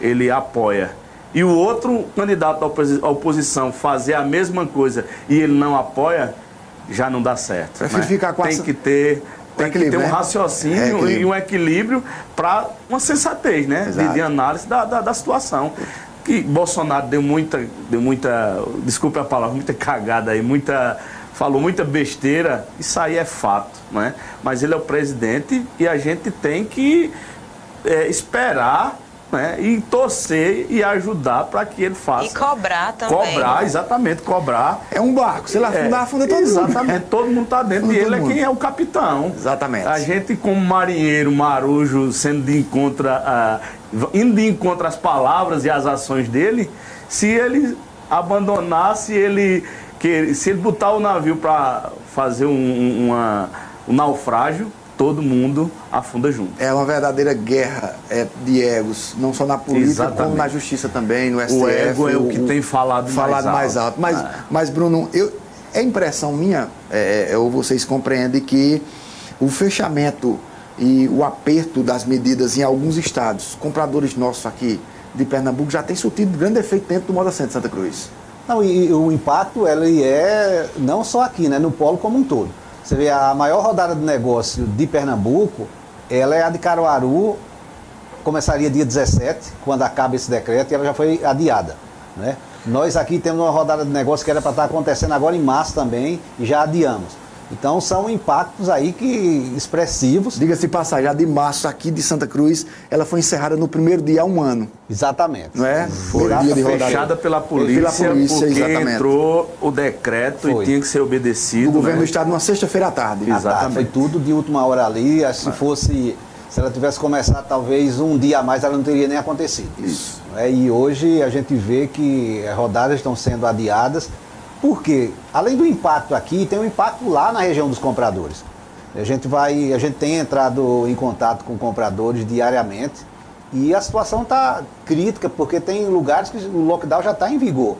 Speaker 8: ele apoia e o outro candidato da oposição fazer a mesma coisa e ele não apoia, já não dá certo. Né?
Speaker 2: Ficar com
Speaker 8: tem que ter tem que ter um né? raciocínio é, e um equilíbrio para uma sensatez, né? De, de, análise da, da, da, situação. Que Bolsonaro deu muita, deu muita, desculpe a palavra, muita cagada aí, muita, falou muita besteira, isso aí é fato, né? Mas ele é o presidente e a gente tem que é, esperar né, e torcer e ajudar para que ele faça.
Speaker 10: E cobrar também.
Speaker 8: Cobrar, exatamente, cobrar.
Speaker 2: É um barco, se lá afundar, é, afunda todo
Speaker 8: exatamente, mundo. Exatamente, todo mundo está dentro e ele é quem é o capitão.
Speaker 2: Exatamente.
Speaker 8: A gente, como marinheiro, marujo, sendo de encontro, uh, indo de encontro às palavras e às ações dele, se ele abandonar, se ele, que, se ele botar o navio para fazer um, uma, um naufrágio, todo mundo afunda junto.
Speaker 2: É uma verdadeira guerra é, de egos, não só na política, Exatamente. como na justiça também, no STF.
Speaker 8: O ego é o que tem falado,
Speaker 2: falado mais, alto. Mais alto. Mas, ah. mas Bruno, eu, é impressão minha, é, é, ou vocês compreendem que o fechamento e o aperto das medidas em alguns estados, compradores nossos aqui de Pernambuco, já tem surtido grande efeito dentro do Moda Centro Santa Cruz.
Speaker 9: Não, e, e o impacto ele é não só aqui, né, no polo como um todo. Você vê, a maior rodada de negócio de Pernambuco, ela é a de Caruaru, começaria dia 17, quando acaba esse decreto, e ela já foi adiada. Né? Nós aqui temos uma rodada de negócio que era para estar acontecendo agora em março também, e já adiamos. Então são impactos aí que expressivos.
Speaker 2: Diga-se passagem, a de março aqui de Santa Cruz, ela foi encerrada no primeiro dia há um ano.
Speaker 9: Exatamente.
Speaker 2: Não é?
Speaker 8: Foi dia de fechada pela polícia, pela polícia porque exatamente. entrou o decreto foi. e tinha que ser obedecido.
Speaker 2: O governo né? do estado numa sexta-feira à tarde.
Speaker 9: Exatamente. Tarde, foi tudo de última hora ali. Se fosse se ela tivesse começado talvez um dia a mais, ela não teria nem acontecido.
Speaker 2: Isso.
Speaker 9: É, e hoje a gente vê que rodadas estão sendo adiadas, porque além do impacto aqui, tem um impacto lá na região dos compradores. A gente vai, a gente tem entrado em contato com compradores diariamente e a situação está crítica, porque tem lugares que o lockdown já está em vigor.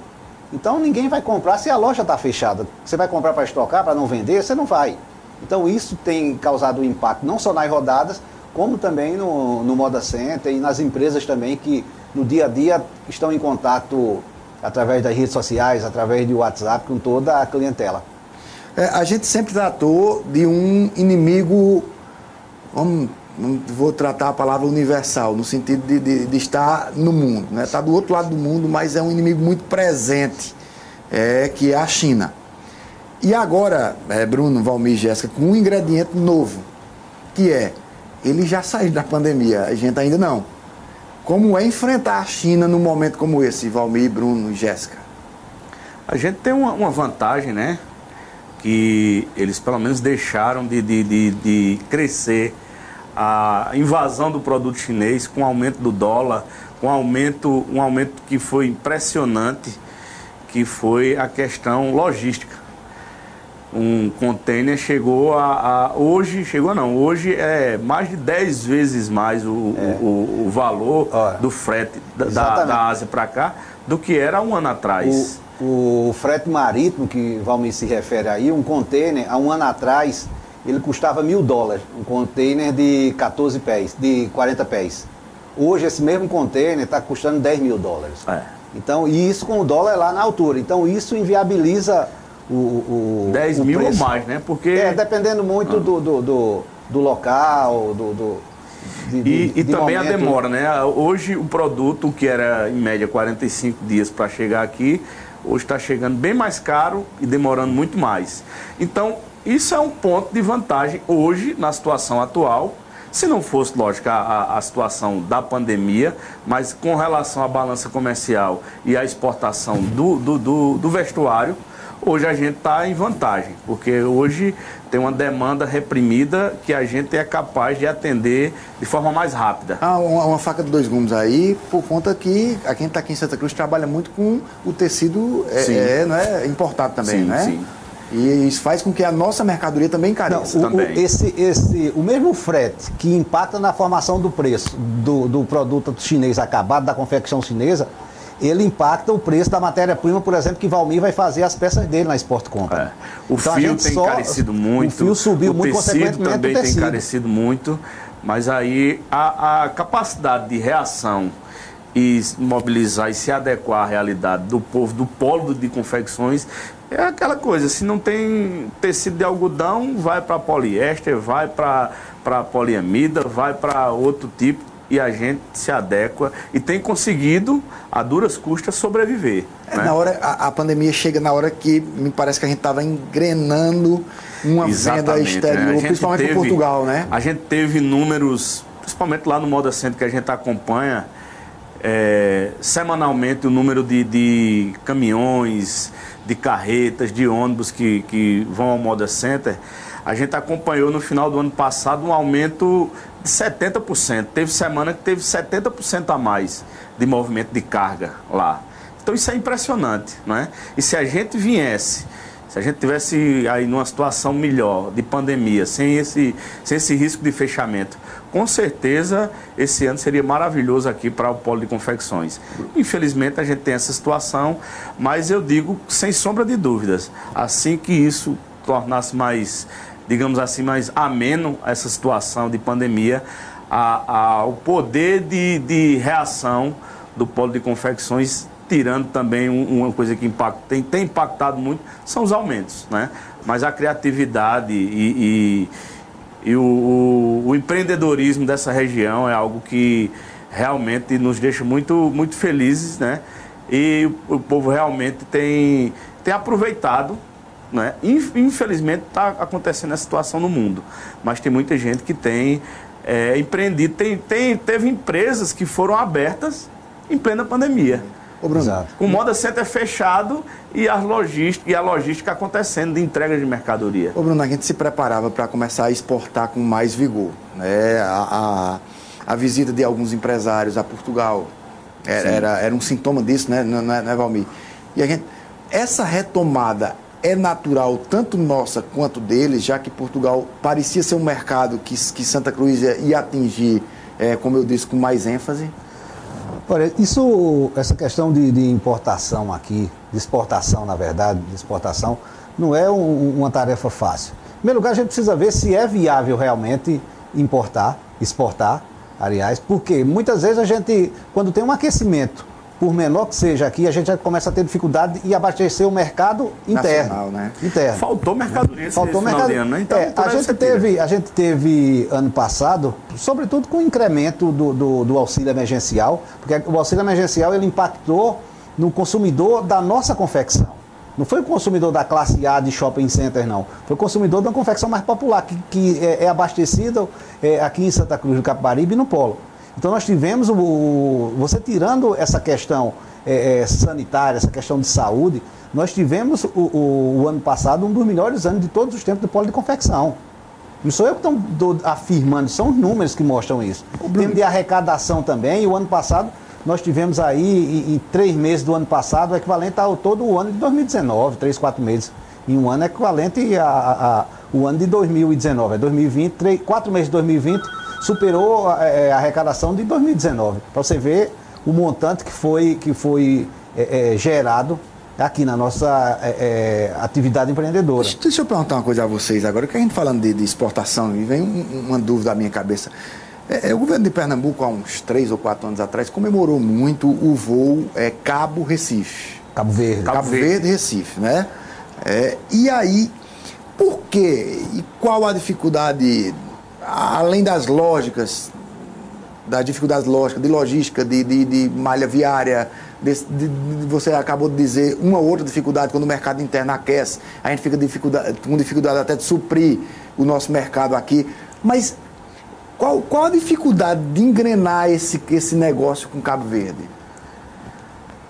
Speaker 9: Então ninguém vai comprar se a loja está fechada. Você vai comprar para estocar, para não vender? Você não vai. Então isso tem causado um impacto não só nas rodadas, como também no, no Moda Center e nas empresas também que no dia a dia estão em contato através das redes sociais, através do WhatsApp com toda a clientela.
Speaker 2: É, a gente sempre tratou de um inimigo, vamos, vou tratar a palavra universal, no sentido de, de, de estar no mundo, né? Está do outro lado do mundo, mas é um inimigo muito presente, é, que é a China. E agora, é, Bruno, Valmir e Jéssica, com um ingrediente novo, que é ele já saiu da pandemia, a gente ainda não. Como é enfrentar a China num momento como esse, Valmir, Bruno, Jéssica?
Speaker 8: A gente tem uma, uma, vantagem, né? Que eles pelo menos deixaram de, de, de, de crescer a invasão do produto chinês com o aumento do dólar, com aumento, um aumento que foi impressionante, que foi a questão logística um container chegou a, a, Hoje, chegou não, hoje é mais de 10 vezes mais o, é. o, o, valor do frete da, da Ásia para cá do que era um ano atrás.
Speaker 9: O, o frete marítimo que Valmir se refere aí, um container, há um ano atrás, ele custava mil dólares, um container de 14 pés, de 40 pés. Hoje esse mesmo container está custando 10 mil dólares. É. Então, e isso com o dólar lá na altura. Então isso inviabiliza o,
Speaker 8: o 10
Speaker 9: o
Speaker 8: mil preço. ou mais, né? Porque...
Speaker 9: É, dependendo muito ah. do, do, do, do, local, do... do
Speaker 8: de, de, e, e de também momento. a demora, né? Hoje o produto, que era em média 45 dias para chegar aqui, hoje está chegando bem mais caro e demorando muito mais. Então, isso é um ponto de vantagem hoje, na situação atual. Se não fosse, lógico, a, a, situação da pandemia, mas com relação à balança comercial e à exportação do, do, do, do vestuário, Hoje a gente está em vantagem, porque hoje tem uma demanda reprimida que a gente é capaz de atender de forma mais rápida.
Speaker 2: Ah, uma, uma faca de dois gumes aí, por conta que a quem está aqui em Santa Cruz trabalha muito com o tecido é, é, não é, importado também, sim, né? Sim. E isso faz com que a nossa mercadoria também careça.
Speaker 9: Não, o, também. O, esse, esse, o mesmo frete que impacta na formação do preço do, do produto chinês acabado, da confecção chinesa, ele impacta o preço da matéria-prima, por exemplo, que Valmir vai fazer as peças dele na Sport Company. É.
Speaker 8: O então, fio tem só, encarecido muito.
Speaker 9: O fio subiu
Speaker 8: o
Speaker 9: muito,
Speaker 8: tecido também tem encarecido muito. Mas aí a, a capacidade de reação e mobilizar e se adequar à realidade do povo, do polo de confecções, é aquela coisa, se não tem tecido de algodão, vai para poliéster, vai para poliamida, vai para outro tipo e a gente se adequa e tem conseguido, a duras custas, sobreviver.
Speaker 2: É, né? Na hora, a, a, pandemia chega na hora que me parece que a gente estava engrenando uma Exatamente, venda exterior, né? principalmente teve, Portugal, né?
Speaker 8: A gente teve números, principalmente lá no Moda Center que a gente acompanha, é, semanalmente o número de, de, caminhões, de carretas, de ônibus que, que vão ao Moda Center. A gente acompanhou no final do ano passado um aumento de 70%. Teve semana que teve 70% a mais de movimento de carga lá. Então isso é impressionante, não é? E se a gente viesse, se a gente tivesse aí numa situação melhor de pandemia, sem esse, sem esse risco de fechamento, com certeza esse ano seria maravilhoso aqui para o polo de confecções. Infelizmente a gente tem essa situação, mas eu digo sem sombra de dúvidas, assim que isso tornasse mais digamos assim, mais ameno essa situação de pandemia, ao poder de, de reação do polo de confecções tirando também uma coisa que impacta, tem, tem, impactado muito, são os aumentos. Né? mas a criatividade e, e, e o, o, o, empreendedorismo dessa região é algo que realmente nos deixa muito, muito felizes, né? E o, o povo realmente tem, tem aproveitado né? Infelizmente está acontecendo essa situação no mundo, mas tem muita gente que tem é, empreendido, tem, tem, teve empresas que foram abertas em plena pandemia.
Speaker 2: Ô, Bruno. Exato.
Speaker 8: Com o moda center fechado e a, logística, e a logística acontecendo de entrega de mercadoria.
Speaker 2: Ô, Bruno, a gente se preparava para começar a exportar com mais vigor. Né? A, a, a visita de alguns empresários a Portugal era, era, era, um sintoma disso, né, não, não é, Valmir? E a gente, essa retomada é natural, tanto nossa quanto deles, já que Portugal parecia ser um mercado que, que Santa Cruz ia, atingir, é, como eu disse, com mais ênfase?
Speaker 9: Olha, isso, essa questão de, de, importação aqui, de exportação, na verdade, de exportação, não é um, uma tarefa fácil. Em primeiro lugar, a gente precisa ver se é viável realmente importar, exportar, aliás, porque muitas vezes a gente, quando tem um aquecimento por menor que seja aqui, a gente já começa a ter dificuldade e abastecer o mercado interno.
Speaker 2: Nacional, né?
Speaker 9: interno.
Speaker 8: Faltou mercadoria
Speaker 9: Faltou mercadoria.
Speaker 8: Ano, né? Então,
Speaker 9: é, a, gente teve, a gente teve ano passado, sobretudo com o incremento do, do, do, auxílio emergencial, porque o auxílio emergencial ele impactou no consumidor da nossa confecção. Não foi o consumidor da classe A de shopping center, não. Foi o consumidor de uma confecção mais popular, que, que é, é abastecida é, aqui em Santa Cruz do Capibaribe e no Polo. Então nós tivemos, o, você tirando essa questão é, é, sanitária, essa questão de saúde, nós tivemos o, o, o, ano passado um dos melhores anos de todos os tempos do polo de confecção. Não sou eu que estou afirmando, são os números que mostram isso. O tempo de arrecadação também, e o ano passado nós tivemos aí, em, em, três meses do ano passado, o equivalente ao todo o ano de 2019, três, quatro meses. Em um ano equivalente ao ano de 2019, é 2020, três, quatro meses de 2020 superou a, é, a arrecadação de 2019. Para você ver o montante que foi, que foi é, é, gerado aqui na nossa é, é atividade empreendedora.
Speaker 2: Deixa, deixa, eu perguntar uma coisa a vocês agora, que a gente falando de, de exportação, e vem uma dúvida à minha cabeça. É, o governo de Pernambuco, há uns três ou quatro anos atrás, comemorou muito o voo Cabo Recife.
Speaker 9: Cabo Verde.
Speaker 2: Cabo, Cabo Verde. Verde Recife, né? e aí, por quê? E qual a dificuldade além das lógicas, das dificuldades lógicas, de logística, de, de, de malha viária, de, de, você acabou de dizer uma outra dificuldade quando o mercado interno aquece, a gente fica dificuldade, com dificuldade até de suprir o nosso mercado aqui. Mas qual, qual a dificuldade de engrenar esse, esse negócio com Cabo Verde?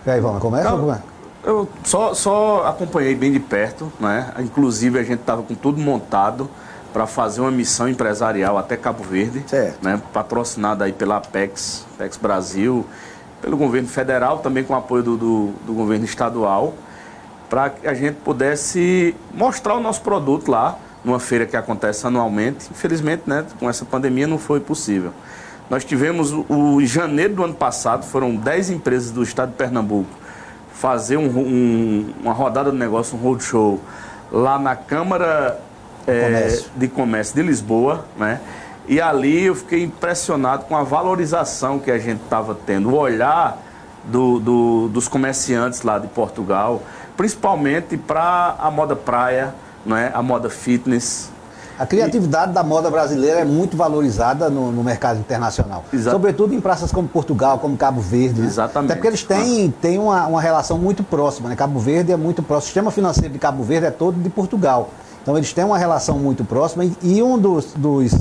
Speaker 9: E aí, vamos, começa? Eu,
Speaker 8: eu só, só acompanhei bem de perto, né? Inclusive a gente estava com tudo montado para fazer uma missão empresarial até Cabo Verde,
Speaker 2: certo.
Speaker 8: né, patrocinada aí pela Apex, Apex Brasil, pelo governo federal, também com apoio do, do, do governo estadual, para que a gente pudesse mostrar o nosso produto lá, numa feira que acontece anualmente. Infelizmente, né, com essa pandemia não foi possível. Nós tivemos, o, o em janeiro do ano passado, foram 10 empresas do estado de Pernambuco fazer um, um, uma rodada de negócio, um roadshow, lá na Câmara é, comércio. de comércio de Lisboa, né? E ali eu fiquei impressionado com a valorização que a gente estava tendo, o olhar do, do, dos comerciantes lá de Portugal, principalmente para a moda praia, né? a moda fitness.
Speaker 9: A criatividade e... da moda brasileira é muito valorizada no, no mercado internacional. Exato. Sobretudo em praças como Portugal, como Cabo Verde. Né?
Speaker 8: Exatamente.
Speaker 9: Até porque eles têm, ah. têm uma, uma relação muito próxima. Né? Cabo Verde é muito próximo. O sistema financeiro de Cabo Verde é todo de Portugal. Então eles têm uma relação muito próxima e, e um dos, dos,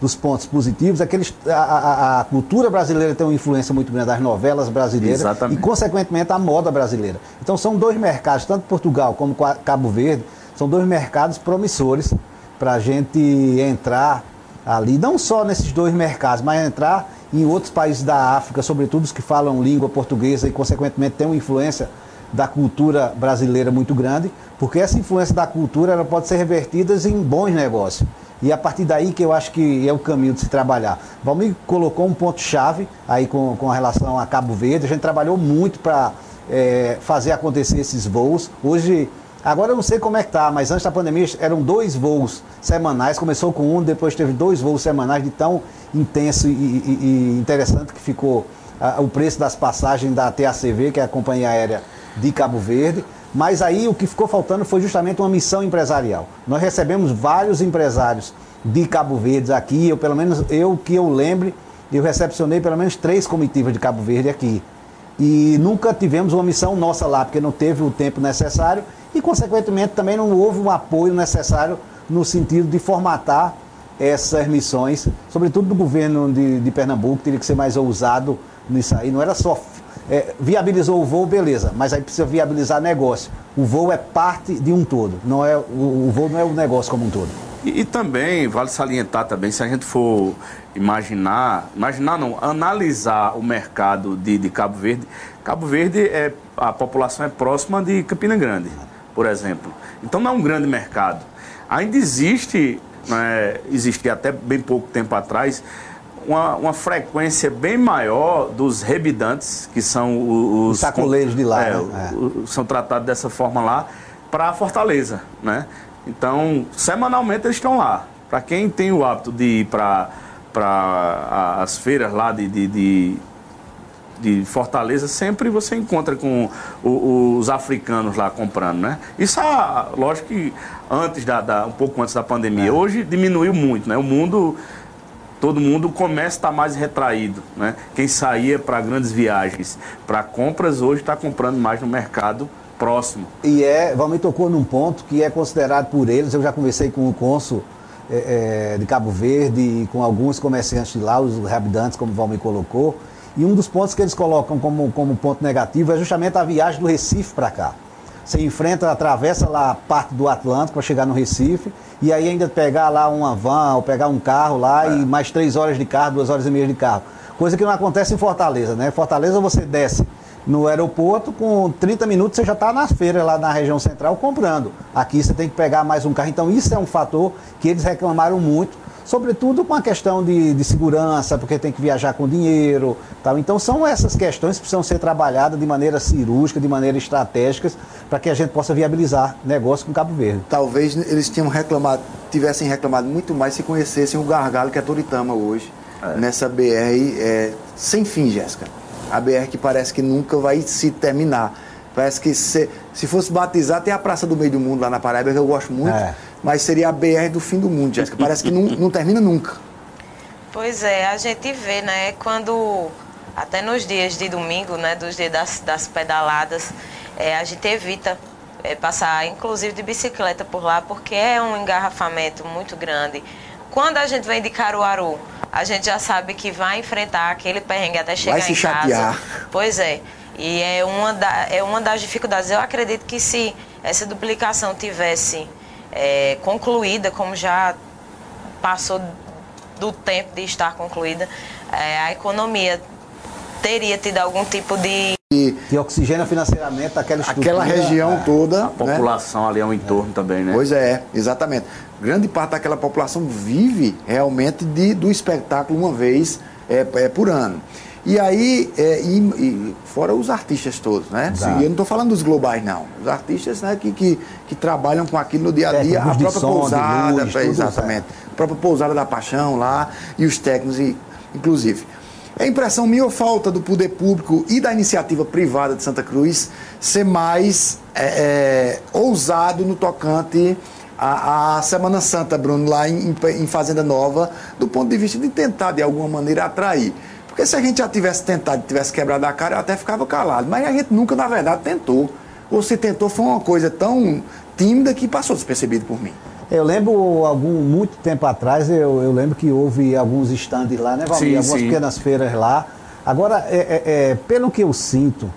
Speaker 9: dos, pontos positivos é que eles, a, a, a, cultura brasileira tem uma influência muito grande das novelas brasileiras Exatamente. e, consequentemente, a moda brasileira. Então são dois mercados, tanto Portugal como Cabo Verde, são dois mercados promissores para a gente entrar ali, não só nesses dois mercados, mas entrar em outros países da África, sobretudo os que falam língua portuguesa e, consequentemente, têm uma influência da cultura brasileira muito grande, porque essa influência da cultura ela pode ser revertida em bons negócios. E a partir daí que eu acho que é o caminho de se trabalhar. Valmir colocou um ponto-chave aí com, com relação a Cabo Verde. A gente trabalhou muito para é, fazer acontecer esses voos. Hoje, agora eu não sei como é que tá, mas antes da pandemia eram dois voos semanais. Começou com um, depois teve dois voos semanais de tão intenso e, e, e interessante que ficou a, o preço das passagens da TACV, que é a companhia aérea de Cabo Verde. Mas aí o que ficou faltando foi justamente uma missão empresarial. Nós recebemos vários empresários de Cabo Verde aqui, eu pelo menos eu que eu lembre, eu recepcionei pelo menos três comitivas de Cabo Verde aqui. E nunca tivemos uma missão nossa lá, porque não teve o tempo necessário e, consequentemente, também não houve um apoio necessário no sentido de formatar essas missões, sobretudo do governo de, de Pernambuco, teria que ser mais ousado nisso aí. Não era só é, viabilizou o voo, beleza, mas aí precisa viabilizar negócio. O voo é parte de um todo, não é, o, o voo não é o negócio como um todo.
Speaker 8: E, e, também, vale salientar também, se a gente for imaginar, imaginar não, analisar o mercado de, de Cabo Verde, Cabo Verde, é, a população é próxima de Campina Grande, por exemplo. Então não é um grande mercado. Ainda existe, né, existia até bem pouco tempo atrás, uma, uma frequência bem maior dos rebidantes, que são os,
Speaker 9: os sacoleiros de lá,
Speaker 8: é, né? o, são tratados dessa forma lá, para Fortaleza, né? Então, semanalmente eles estão lá. Para quem tem o hábito de ir para as feiras lá de, de, de, de, Fortaleza, sempre você encontra com os africanos lá comprando, né? Isso, ah, lógico que antes da, da, um pouco antes da pandemia. É. Hoje diminuiu muito, né? O mundo todo mundo começa a estar mais retraído. Né? Quem saía para grandes viagens, para compras, hoje está comprando mais no mercado próximo.
Speaker 9: E é, Valmir tocou num ponto que é considerado por eles, eu já conversei com o cônsul é, é, de Cabo Verde e com alguns comerciantes de lá, os habitantes, como o Valmir colocou, e um dos pontos que eles colocam como, como ponto negativo é justamente a viagem do Recife para cá. Você enfrenta, atravessa lá a parte do Atlântico para chegar no Recife e aí ainda pegar lá uma van ou pegar um carro lá é. e mais três horas de carro, duas horas e meia de carro. Coisa que não acontece em Fortaleza, né? Fortaleza você desce no aeroporto, com 30 minutos você já está nas feiras lá na região central comprando. Aqui você tem que pegar mais um carro. Então isso é um fator que eles reclamaram muito sobretudo com a questão de, de, segurança, porque tem que viajar com dinheiro. Tal. Então são essas questões que precisam ser trabalhadas de maneira cirúrgica, de maneira estratégica, para que a gente possa viabilizar negócio com Cabo Verde.
Speaker 2: Talvez eles tenham reclamado, tivessem reclamado muito mais se conhecessem o gargalo que é Toritama hoje, é. nessa BR é, sem fim, Jéssica. A BR que parece que nunca vai se terminar. Parece que se, se fosse batizar, tem a Praça do Meio do Mundo lá na Paraíba, que eu gosto muito. É mas seria a BR do fim do mundo, Jéssica. Parece que não, não termina nunca.
Speaker 10: Pois é, a gente vê, né, quando até nos dias de domingo, né, dos dias das, das pedaladas, é, a gente evita é, passar, inclusive de bicicleta por lá, porque é um engarrafamento muito grande. Quando a gente vem de Caruaru, a gente já sabe que vai enfrentar aquele perrengue até chegar
Speaker 2: vai se
Speaker 10: em
Speaker 2: chatear.
Speaker 10: casa. Pois é. E é uma, da, é uma das dificuldades. Eu acredito que se essa duplicação tivesse é, concluída, como já passou do tempo de estar concluída, é, a economia teria tido algum tipo de.
Speaker 9: Que oxigena financeiramente aquela
Speaker 2: Aquela região é, toda. A
Speaker 8: né? população né? ali ao entorno é. também, né?
Speaker 2: Pois é, exatamente. Grande parte daquela população vive realmente de, do espetáculo uma vez é, é por ano. E aí, é, e, e, fora os artistas todos, né? E eu não estou falando dos globais, não. Os artistas né, que, que, que trabalham com aquilo no dia a dia, a própria som, pousada, luz, exatamente. A própria pousada da paixão lá, e os técnicos, e, inclusive. É impressão minha ou falta do poder público e da iniciativa privada de Santa Cruz ser mais é, é, ousado no tocante à, à, Semana Santa, Bruno, lá em, em Fazenda Nova, do ponto de vista de tentar, de alguma maneira, atrair. Porque se a gente já tivesse tentado, tivesse quebrado a cara, eu até ficava calado. Mas a gente nunca, na verdade, tentou. Ou se tentou, foi uma coisa tão tímida que passou despercebido por mim.
Speaker 9: Eu lembro, algum, muito tempo atrás, eu, eu lembro que houve alguns estandes lá, né, Valmir? Algumas sim. pequenas feiras lá. Agora, é, é, é, pelo que eu sinto,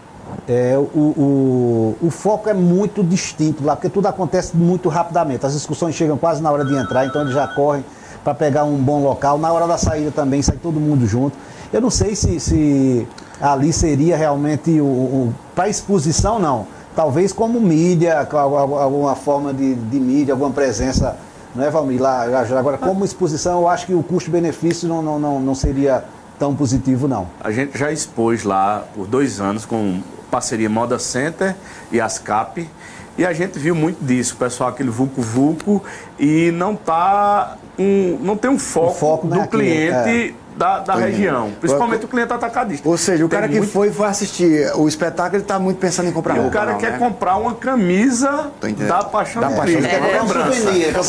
Speaker 9: é, o, o, o, foco é muito distinto lá, porque tudo acontece muito rapidamente. As discussões chegam quase na hora de entrar, então eles já correm para pegar um bom local. Na hora da saída também sai todo mundo junto. Eu não sei se, se ali seria realmente o, o para exposição, não. Talvez como mídia, alguma forma de, de mídia, alguma presença, não é, Valmir? Lá, agora, como exposição, eu acho que o custo-benefício não, não, não, não seria tão positivo, não.
Speaker 8: A gente já expôs lá por dois anos com parceria Moda Center e ASCAP. E a gente viu muito disso, o pessoal aquele vulco vulco e não tá um, não tem um foco, foco do cliente é da, da região, principalmente o cliente atacadista.
Speaker 2: Ou seja, o Tem cara que muito... foi foi assistir o espetáculo, ele está muito pensando em comprar
Speaker 8: e roupa. o cara
Speaker 2: não,
Speaker 8: quer
Speaker 2: né?
Speaker 8: comprar uma camisa da Paixão
Speaker 2: da
Speaker 8: de
Speaker 2: Cristo.
Speaker 8: Quer
Speaker 2: é,
Speaker 8: uma lembrança.
Speaker 9: Souvenir,
Speaker 8: quer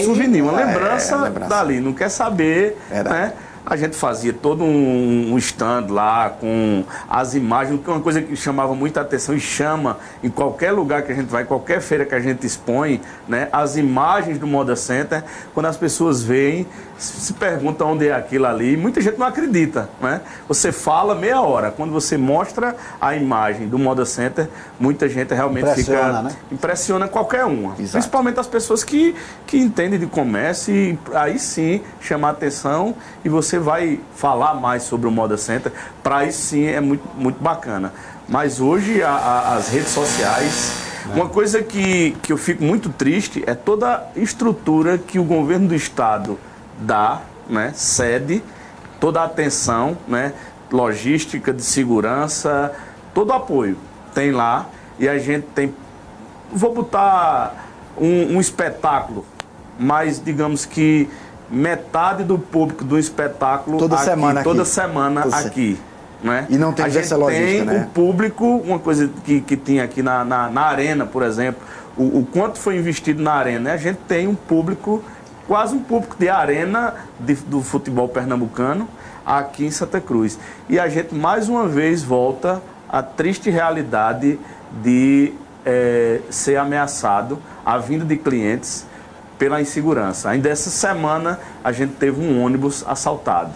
Speaker 8: um souvenir, uma lembrança, é, lembrança, dali. Não quer saber, né? A gente fazia todo um, um stand lá com as imagens, que é uma coisa que chamava muita atenção e chama em qualquer lugar que a gente vai, qualquer feira que a gente expõe, né, as imagens do Moda Center, quando as pessoas veem, se perguntam onde é aquilo ali, muita gente não acredita, né? Você fala meia hora, quando você mostra a imagem do Moda Center, muita gente realmente
Speaker 9: impressiona,
Speaker 8: fica
Speaker 9: né?
Speaker 8: impressiona qualquer uma, Exato. principalmente as pessoas que, que entendem de comércio e aí sim chamar atenção e você vai falar mais sobre o Moda Center, para aí sim é muito, muito bacana. Mas hoje a, a, as redes sociais é. uma coisa que, que eu fico muito triste é toda a estrutura que o governo do estado dá, né, cede toda a atenção, né, logística, de segurança, todo o apoio tem lá e a gente tem, vou botar um, um espetáculo, mas digamos que metade do público do espetáculo
Speaker 2: toda
Speaker 8: aqui,
Speaker 2: semana
Speaker 8: toda
Speaker 2: aqui.
Speaker 8: semana
Speaker 2: toda
Speaker 8: aqui. Né?
Speaker 2: E não tem
Speaker 8: a gente tem
Speaker 2: né?
Speaker 8: o público, uma coisa que, que tinha aqui na, na, na arena, por exemplo, o, o, quanto foi investido na arena, né? a gente tem um público quase um público de arena de, do futebol pernambucano aqui em Santa Cruz. E a gente mais uma vez volta à triste realidade de é, ser ameaçado a vinda de clientes pela insegurança. Ainda essa semana a gente teve um ônibus assaltado.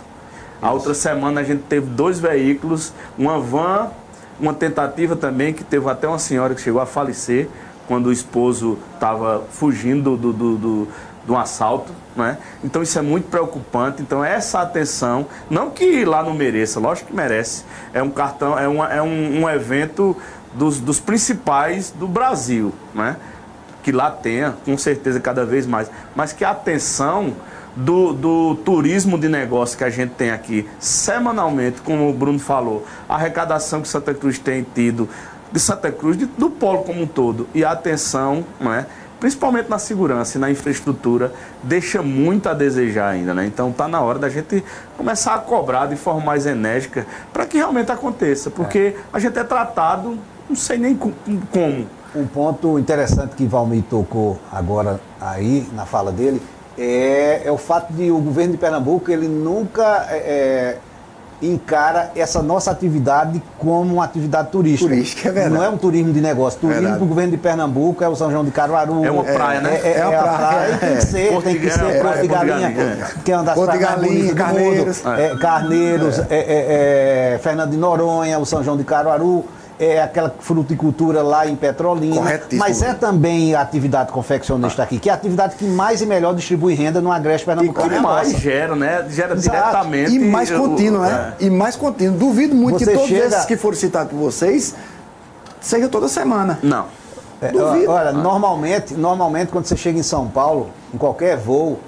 Speaker 8: A outra semana a gente teve dois veículos, uma van, uma tentativa também que teve até uma senhora que chegou a falecer quando o esposo estava fugindo do, do, do, um assalto. Né? Então isso é muito preocupante. Então essa atenção, não que lá não mereça, lógico que merece. É um cartão, é, uma, é um, um evento dos, dos principais do Brasil, né? Que lá tenha, com certeza cada vez mais, mas que a atenção do, do, turismo de negócio que a gente tem aqui semanalmente, como o Bruno falou, a arrecadação que Santa Cruz tem tido de Santa Cruz, de, do polo como um todo, e a atenção, né? principalmente na segurança e na infraestrutura, deixa muito a desejar ainda, né? Então tá na hora da gente começar a cobrar de forma mais enérgica para que realmente aconteça, porque é. a gente é tratado, não sei nem como.
Speaker 9: Um ponto interessante que Valmir tocou agora aí na fala dele é, é o fato de o governo de Pernambuco ele nunca é, é encara essa nossa atividade como uma atividade turística.
Speaker 2: Turística, é verdade.
Speaker 9: Não é um turismo de negócio. Turismo do governo de Pernambuco é o São João de Caruaru.
Speaker 8: É uma praia, né?
Speaker 9: É, é, é uma praia. praia. Tem que ser, Porto tem que ser é, Porto de Galinha, que é uma das
Speaker 2: Porto praias mais bonitas
Speaker 9: Carneiros. do mundo. É, Carneiros, é. Fernando de Noronha, o São João de Caruaru é aquela fruticultura lá em Petrolina. Mas é também a atividade confeccionista aqui, que é a atividade que mais e melhor distribui renda no Agreste Pernambucano.
Speaker 8: E que mais gera, né? Gera Exato. diretamente.
Speaker 2: E mais contínuo, né? É. E mais contínuo. Duvido muito Você que todos chega... esses que foram citados por vocês seja toda semana.
Speaker 8: Não.
Speaker 9: É, Duvido. Olha, ah. normalmente, normalmente quando você chega em São Paulo, em qualquer voo,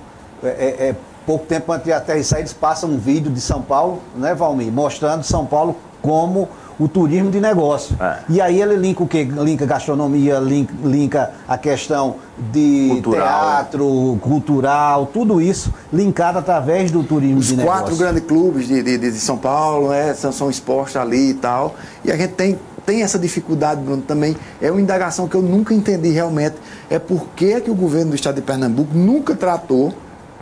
Speaker 9: é, é, é pouco tempo antes de aterrissar, eles passam um vídeo de São Paulo, né, Valmir? Mostrando São Paulo como o turismo de negócio. É. E aí ele linka o quê? Linka gastronomia, linka, linka a questão de cultural. teatro, cultural, tudo isso linkado através do turismo
Speaker 2: Os
Speaker 9: de negócio.
Speaker 2: Os quatro grandes clubes de, de, de São Paulo né, são, são expostos ali e tal. E a gente tem tem essa dificuldade, Bruno, também. É uma indagação que eu nunca entendi realmente. É por que, que o governo do estado de Pernambuco nunca tratou,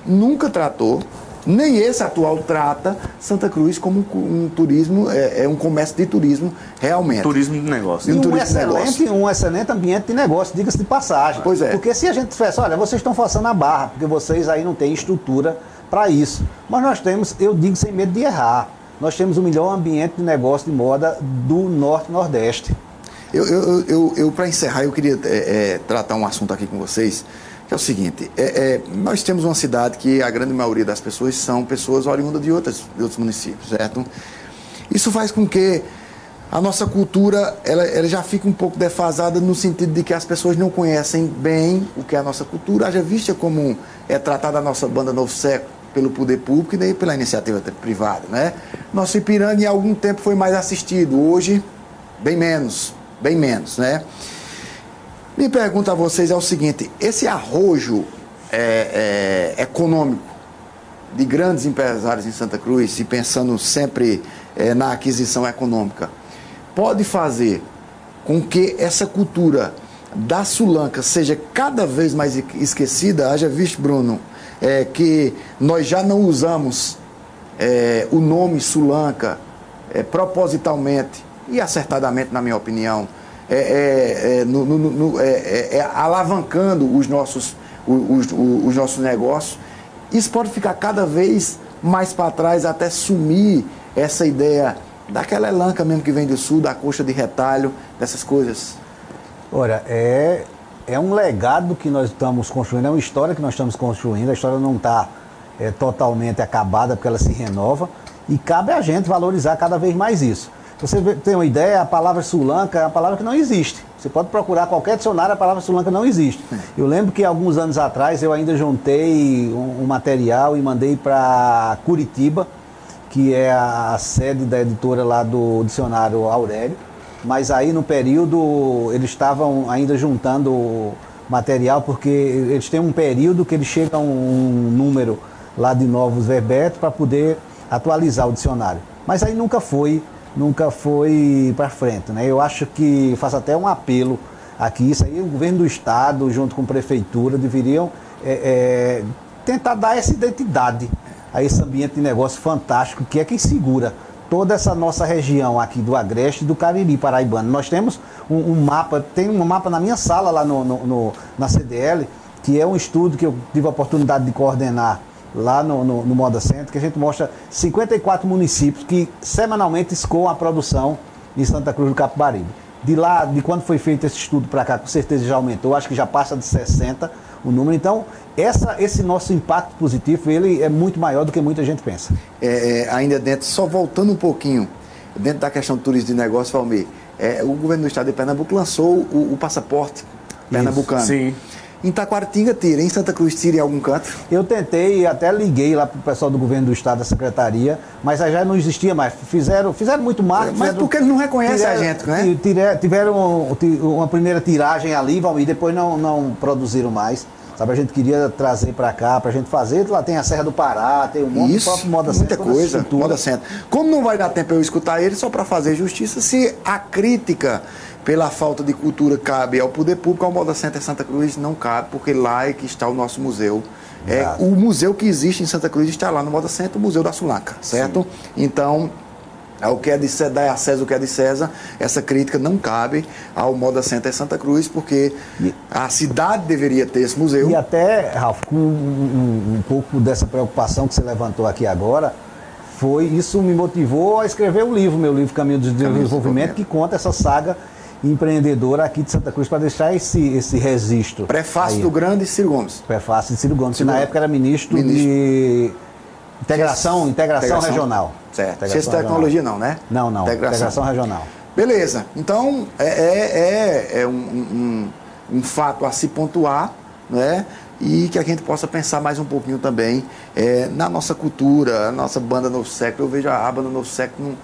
Speaker 2: nunca tratou nem esse atual trata Santa Cruz como um, turismo, é, é, um comércio de turismo realmente.
Speaker 8: Turismo de negócio.
Speaker 9: E um, um excelente, um excelente ambiente de negócio, diga-se de passagem.
Speaker 2: Pois é.
Speaker 9: Porque se a gente tivesse, olha, vocês estão forçando a barra, porque vocês aí não têm estrutura para isso. Mas nós temos, eu digo sem medo de errar, nós temos o melhor ambiente de negócio de moda do Norte e Nordeste.
Speaker 2: Eu, eu, eu, eu para encerrar, eu queria é, é, tratar um assunto aqui com vocês é o seguinte, é, é, nós temos uma cidade que a grande maioria das pessoas são pessoas oriundas de, outras, de outros municípios, certo? Isso faz com que a nossa cultura ela, ela, já fica um pouco defasada no sentido de que as pessoas não conhecem bem o que é a nossa cultura, haja vista como é tratada a nossa banda Novo Século pelo poder público e daí pela iniciativa privada, né? Nosso Ipiranga em algum tempo foi mais assistido, hoje bem menos, bem menos, né? Minha pergunta a vocês é o seguinte: esse arrojo é, é, econômico de grandes empresários em Santa Cruz, e pensando sempre é, na aquisição econômica, pode fazer com que essa cultura da Sulanca seja cada vez mais esquecida, haja visto, Bruno, é, que nós já não usamos é, o nome Sulanca é, propositalmente e acertadamente, na minha opinião, é, é, é no, no, no, é, alavancando os nossos, os, os, os nossos negócios. Isso pode ficar cada vez mais para trás até sumir essa ideia daquela elanca mesmo que vem do sul, da coxa de retalho, dessas coisas.
Speaker 9: Olha, é, é um legado que nós estamos construindo, é uma história que nós estamos construindo, a história não está é, totalmente acabada porque ela se renova e cabe a gente valorizar cada vez mais isso. Você tem uma ideia, a palavra sulanca é uma palavra que não existe. Você pode procurar qualquer dicionário, a palavra sulanca não existe. Eu lembro que alguns anos atrás eu ainda juntei um, um material e mandei para Curitiba, que é a sede da editora lá do dicionário Aurélio. Mas aí no período eles estavam ainda juntando material, porque eles têm um período que eles chegam a um número lá de novos verbetes para poder atualizar o dicionário. Mas aí nunca foi nunca foi para frente. Né? Eu acho que faço até um apelo aqui, isso aí o governo do estado, junto com a prefeitura, deveriam é, é, tentar dar essa identidade a esse ambiente de negócio fantástico que é quem segura toda essa nossa região aqui do Agreste e do Cariri Paraibano. Nós temos um, um, mapa, tem um mapa na minha sala lá no, no, no, na CDL, que é um estudo que eu tive a oportunidade de coordenar lá no, no, no Moda Center, que a gente mostra 54 municípios que semanalmente escoam a produção em Santa Cruz do Capibaribe. De lá, de quando foi feito esse estudo para cá, com certeza já aumentou, acho que já passa de 60 o número. Então, essa, esse nosso impacto positivo, ele é muito maior do que muita gente pensa.
Speaker 2: É, é, ainda dentro, só voltando um pouquinho, dentro da questão do turismo de negócio, Valmir, é, o governo do estado de Pernambuco lançou o, o passaporte pernambucano.
Speaker 8: Isso, sim.
Speaker 2: Em Taquaritinga tira, em Santa Cruz tira em algum canto?
Speaker 9: Eu tentei, até liguei lá para o pessoal do governo do estado, da secretaria, mas já não existia mais. Fizeram, fizeram muito marketing.
Speaker 2: Mas porque eles não reconhecem a gente, né?
Speaker 9: Tiveram uma primeira tiragem ali, e depois não, não produziram mais. Sabe, a gente queria trazer para cá, para a gente fazer. Lá tem a Serra do Pará, tem um monte
Speaker 2: Isso,
Speaker 9: próprio Moda
Speaker 2: Muita coisa, Moda Centro. Como não vai dar tempo eu escutar ele, só para fazer justiça, se a crítica pela falta de cultura cabe ao poder público, ao Moda Center Santa Cruz não cabe, porque lá é que está o nosso museu. É, o museu que existe em Santa Cruz está lá no Moda Center, o Museu da Sulaca, certo? Sim. Então, o que é de César, a César o que é de César, essa crítica não cabe ao Moda Center Santa Cruz, porque a cidade deveria ter esse museu.
Speaker 9: E até, Ralf, com um, um, pouco dessa preocupação que você levantou aqui agora, foi isso me motivou a escrever o um livro, meu livro Caminho de Desenvolvimento, que conta essa saga empreendedora aqui de Santa Cruz para deixar esse, esse registro.
Speaker 2: Prefácio aí. do grande Ciro Gomes.
Speaker 9: Prefácio de Ciro Gomes, que na época era ministro, ministro. de integração, integração, integração, regional.
Speaker 2: Certo. Integração Ciência de tecnologia não, né?
Speaker 9: Não, não. Integração, integração regional.
Speaker 2: Beleza. Então, é, é, é, é um, um, um, fato a se pontuar, né? E que a gente possa pensar mais um pouquinho também é, na nossa cultura, a nossa banda Novo Século. Eu vejo a banda Novo Século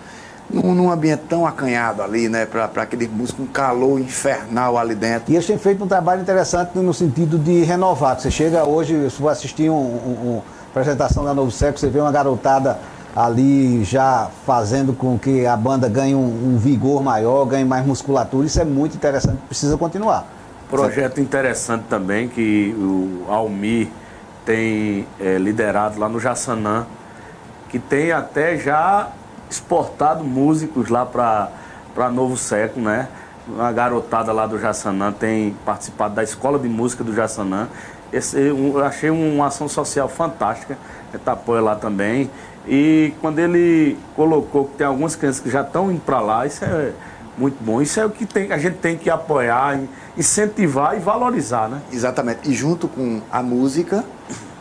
Speaker 2: num, num ambiente tão acanhado ali, né? Para aquele músico, um calor infernal ali dentro.
Speaker 9: E eles têm feito um trabalho interessante no sentido de renovar. Você chega hoje, se for assistir uma um, um, apresentação da Novo Século, você vê uma garotada ali já fazendo com que a banda ganhe um, um vigor maior, ganhe mais musculatura. Isso é muito interessante, precisa continuar.
Speaker 8: Projeto interessante também que o Almir tem é, liderado lá no Jaçanã, que tem até já exportado músicos lá para Novo Século, né? Uma garotada lá do Jaçanã tem participado da Escola de Música do Jaçanã. Esse, eu achei uma ação social fantástica, está apoio lá também. E quando ele colocou que tem algumas crianças que já estão indo para lá, isso é muito bom. Isso é o que tem, a gente tem que apoiar, incentivar e valorizar, né?
Speaker 2: Exatamente. E junto com a música,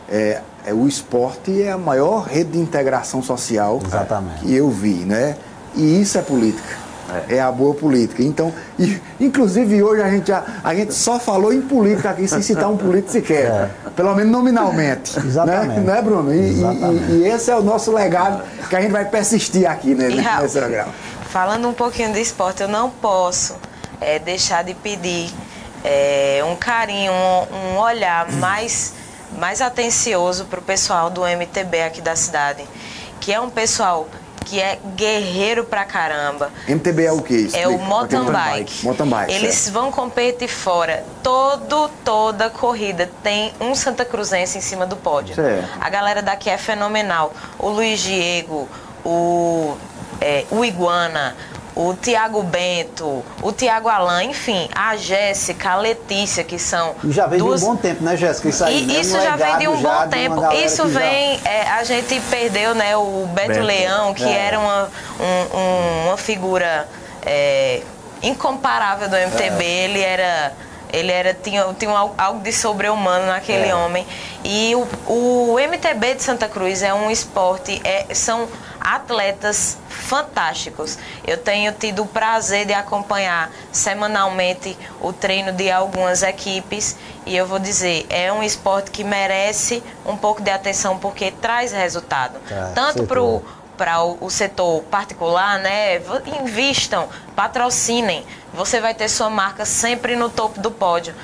Speaker 2: é, é, o esporte é a maior rede de integração social
Speaker 9: Exatamente.
Speaker 2: que eu vi, né? E isso é política. É. é a boa política. Então, e, inclusive hoje a gente, já, a gente só falou em política aqui sem citar um político sequer. É. Pelo menos nominalmente. Né?
Speaker 9: Exatamente.
Speaker 2: Né, né Bruno? E, e, e, esse é o nosso legado que a gente vai persistir aqui né, nesse programa.
Speaker 10: Falando um pouquinho de esporte, eu não posso é, deixar de pedir é, um carinho, um, um olhar mais mais atencioso para o pessoal do MTB aqui da cidade, que é um pessoal que é guerreiro pra caramba.
Speaker 2: MTB é o que?
Speaker 10: É o mountain bike.
Speaker 2: Mountain bike.
Speaker 10: Eles
Speaker 2: certo.
Speaker 10: vão competir fora. Todo, toda corrida tem um Santa Cruzense em cima do pódio.
Speaker 2: Certo.
Speaker 10: A galera daqui é fenomenal. O Luiz Diego, o, é, o Iguana, o Tiago Bento, o Tiago Alain, enfim, a Jéssica, a Letícia, que são.
Speaker 9: E já vem
Speaker 10: duas...
Speaker 9: de um bom tempo, né, Jéssica? Isso aí,
Speaker 10: E
Speaker 9: né?
Speaker 10: isso
Speaker 9: Um
Speaker 10: já vem de um bom tempo. Isso
Speaker 9: que já-
Speaker 10: vem. é, a gente perdeu, né, o Beto,
Speaker 8: Beto.
Speaker 10: Leão, que
Speaker 9: É.
Speaker 10: era uma, um- um- uma figura é, incomparável do MTB.
Speaker 9: É.
Speaker 10: Ele era. Ele era, tinha, tinha al- algo de sobre-humano naquele
Speaker 9: É.
Speaker 10: homem. E o, o MTB de Santa Cruz é um esporte, é, são atletas fantásticos. Eu tenho tido o prazer de acompanhar semanalmente o treino de algumas equipes e eu vou dizer, é um esporte que merece um pouco de atenção porque traz resultado.
Speaker 9: Traz,
Speaker 10: Tanto para o para o, setor particular, né? Invistam, patrocinem. Você vai ter sua marca sempre no topo do pódio.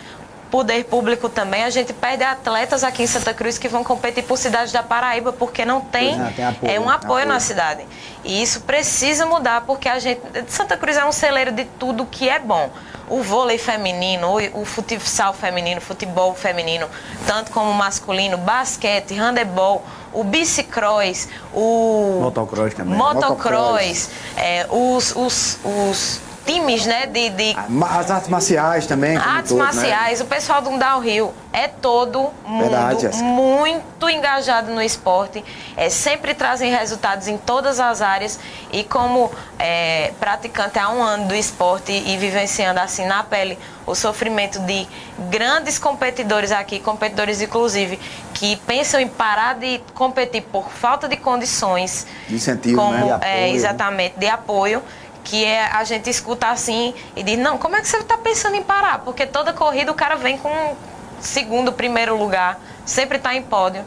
Speaker 10: Poder público também, a gente perde atletas aqui em Santa Cruz que vão competir por cidades da Paraíba porque não tem,
Speaker 9: é, tem apoio,
Speaker 10: é um apoio,
Speaker 9: apoio.
Speaker 10: na cidade. E isso precisa mudar porque a gente Santa Cruz é um celeiro de tudo que é bom. O vôlei feminino, o, o futsal feminino, futebol feminino, tanto como masculino, basquete, handebol, o bicicross, o
Speaker 8: Motocross também.
Speaker 10: motocross, é, os, os, os times né, de, de
Speaker 2: Ma- As artes marciais também.
Speaker 10: artes
Speaker 2: todo, né?
Speaker 10: marciais, o pessoal do downhill é todo mundo
Speaker 2: Verdade,
Speaker 10: muito engajado no esporte, é, sempre trazem resultados em todas as áreas e como é, praticante há um ano do esporte e vivenciando assim na pele o sofrimento de grandes competidores aqui, competidores inclusive, que pensam em parar de competir por falta de condições
Speaker 2: De incentivo,
Speaker 10: como,
Speaker 2: né? De
Speaker 10: é,
Speaker 9: apoio, né?
Speaker 10: exatamente, de apoio, que é a gente escuta assim e diz, não, como é que você está pensando em parar? Porque toda corrida o cara vem com segundo, primeiro lugar, sempre está em pódio.